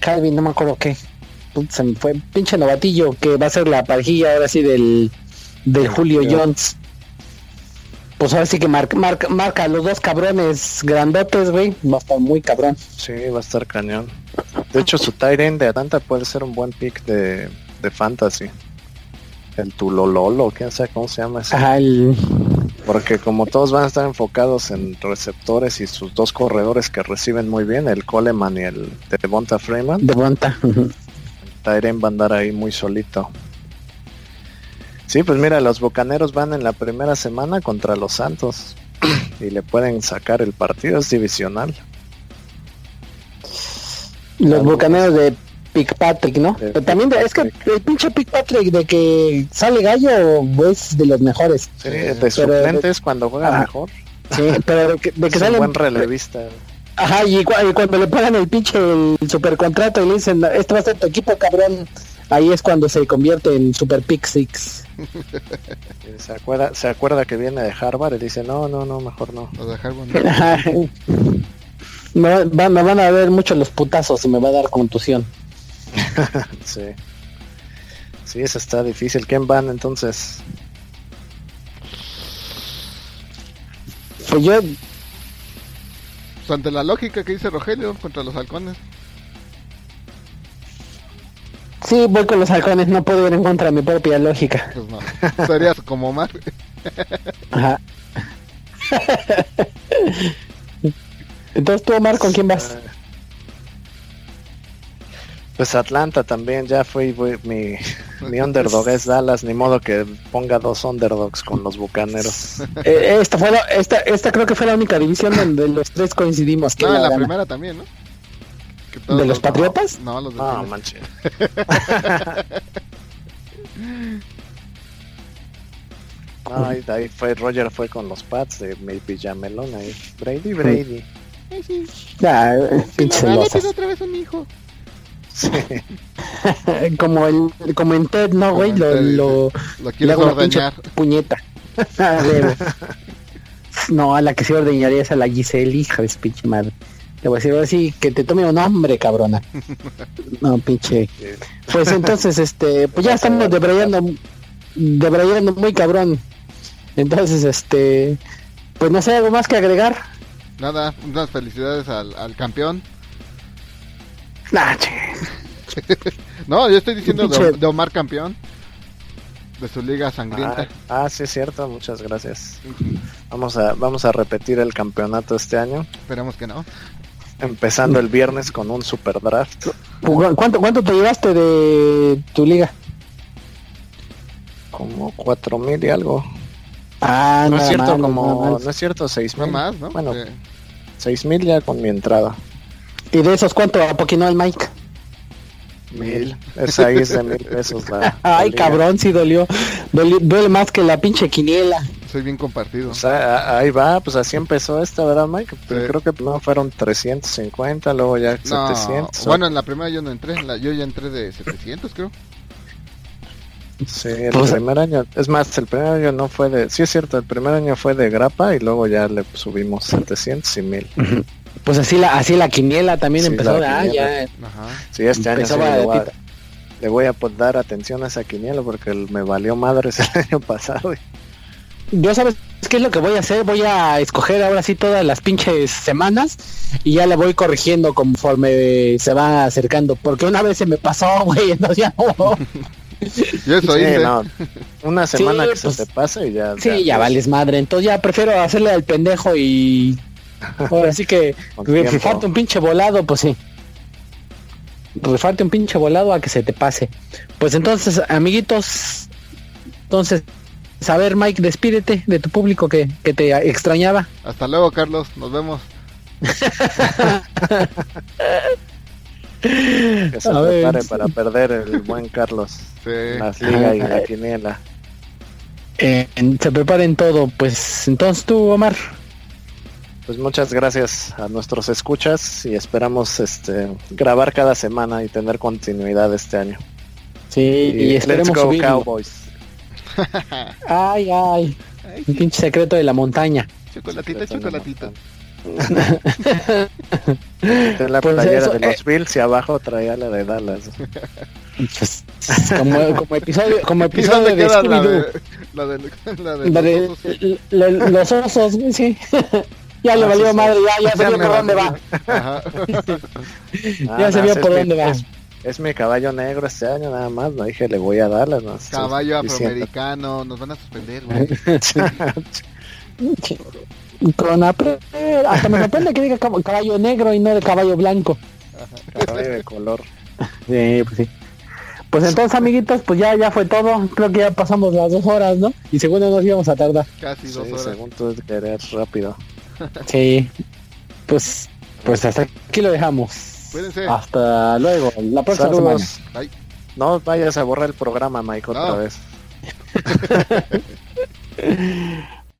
Calvin, no me acuerdo qué. Se me fue pinche novatillo que va a ser la parejilla ahora sí del, del Julio. Jones. Pues ahora sí que marca, marca, marca los dos cabrones grandotes, güey. Va a estar muy cabrón.
Sí, va a estar cañón. De hecho, su end de Atlanta puede ser un buen pick de, de fantasy. El Tulololo, quién sabe cómo se llama ese.
Ajá, el,
Porque como todos van a estar enfocados en receptores y sus dos corredores que reciben muy bien, el Coleman y el Devonta Freeman,
de Bonta.
Tyren va a andar ahí muy solito. Sí, pues mira, los Bucaneros van en la primera semana contra los Santos y le pueden sacar el partido, es divisional.
Los bucaneros de Patrick, ¿no?
De
Pero también de- es que el pinche Patrick de que sale gallo es de los mejores.
Sí, de
pero-
suplentes cuando juega
Ah.
mejor.
Sí, pero de que, de que
Es un
sale
buen relevista.
Ajá, y, cu- y cuando le pagan el pinche el supercontrato y le dicen, este va a ser tu equipo, cabrón, ahí es cuando se convierte en Super Pick Six.
Se acuerda, se acuerda que viene de Harvard y dice, no, no, no, mejor no.
Lo dejar bueno.
Ajá. me, va- me van a ver mucho los putazos y me va a dar contusión.
Sí. Sí, eso está difícil. ¿Quién van entonces?
Pues yo,
Pues ante la lógica que dice Rogelio contra los halcones.
sí, voy con los halcones, no puedo ir en contra de mi propia lógica.
Pues no. Serías como Omar.
Ajá. Entonces tú, Omar, ¿con quién vas?
Pues Atlanta también, ya fue fue mi, mi underdog es Dallas, ni modo que ponga dos underdogs con los bucaneros.
Eh, esta fue la- esta, esta creo que fue la única división donde los tres coincidimos. que
No,
la
primera también, ¿no?
¿De los Patriotas?
No, los de
No, manche. No, ahí, ahí fue Roger fue con los Pats de mi pijamelón ahí. Brady, Brady.
Ay, sí.
Ya, celosas.
tiene otra vez un hijo.
Sí.
como el como en Ted, no, güey, lo, lo
Lo
le una puñeta. No, a la que se ordeñaría es a la Giselle, hija de pinche madre. Le voy a decir, ahora sí, que te tome un nombre, cabrona. No, pinche. Pues entonces, este, pues ya estamos debrayando, debrayando muy cabrón. Entonces, este, pues no sé, algo más que agregar.
Nada, unas felicidades al, al campeón.
Nah.
No, yo estoy diciendo de, Omar campeón. De su liga sangrienta.
Ah, ah, sí es cierto, muchas gracias. Vamos a vamos a repetir el campeonato este año,
Esperemos que no.
empezando el viernes con un super draft.
¿Cu- ¿Cuánto, ¿Cuánto te llevaste de tu liga?
Como cuatro mil y algo.
Ah,
No es cierto,
mal,
como no es cierto, seis
No
mil.
más, ¿no?
Bueno, seis mil ya con mi entrada.
¿Y de esos cuánto apoquinó el Mike?
Mil. Esa ahí es de mil pesos la. la
Ay,
liga.
cabrón, sí dolió. Doli- duele más que la pinche quiniela.
soy bien compartido.
O sea, ahí va, pues así empezó esta, ¿verdad, Mike? Pues
Sí.
Creo que primero fueron 350, luego ya
No,
700.
bueno, en la primera yo no entré. en la- yo ya entré de 700, creo.
Sí, el
Pues-
primer año, es más, el primer año no fue de, sí es cierto, el primer año fue de grapa y luego ya le subimos 700 y 1000.
Pues así la, así la quiniela también
Sí,
empezó.
la
Ah, ya.
Ajá.
Sí, este año
Empezó
sí le voy, a,
baratita.
le voy a pues, dar atención a esa quiniela porque me valió madres el año pasado.
Yo sabes qué es lo que voy a hacer. Voy a escoger ahora sí todas las pinches semanas y ya le voy corrigiendo conforme se va acercando. Porque una vez se me pasó, güey, entonces ya no.
Yo eso
Sí, no, una semana
Sí,
que
pues-
se te pase y ya.
Sí, ya vales madre. Entonces ya prefiero hacerle al pendejo y ahora sí que rifarte un pinche volado, pues sí. Rifarte un pinche volado a que se te pase. Pues entonces, amiguitos, entonces, a ver, Mike, despídete de tu público que, que te extrañaba.
Hasta luego, Carlos. Nos vemos.
Que se prepare para perder el buen Carlos.
Sí.
Las ligas y la quiniela.
Eh, se preparen todo. Pues entonces tú, Omar.
Pues muchas gracias a nuestros escuchas y esperamos este grabar cada semana y tener continuidad este año.
Sí, y,
let's
esperemos
go
subirlo.
Cowboys.
Ay, ay,
Ay,
un pinche secreto de la montaña.
chocolatito.
De la
Pues
playera
eso,
de los Bills y abajo traía la de Dallas.
Pues, como, como episodio, como
¿Y
episodio de
queda la de, la de, la de
La de
los osos?
sí. ya le
Ah,
valió
sí, sí.
madre, ya, ya se vio por dónde va. Ya se vio
es
por
mi-
dónde va.
Es, mi caballo negro este año nada más, no dije le voy a Dallas. No,
Caballo afroamericano. Nos van a suspender, güey.
Con apre- hasta me sorprende que diga cab- caballo negro y no de caballo blanco.
caballo de color.
Sí, pues sí. Pues entonces, amiguitos, pues ya, ya fue todo. Creo que ya pasamos las dos horas, ¿no? Y según no nos íbamos a tardar.
Casi
Sí,
dos horas.
según tú querer rápido.
Sí. Pues, pues hasta aquí lo dejamos.
Cuídense.
Hasta luego, la próxima
Saludos.
semana.
Bye.
No vayas a borrar el programa, Mike, otra vez.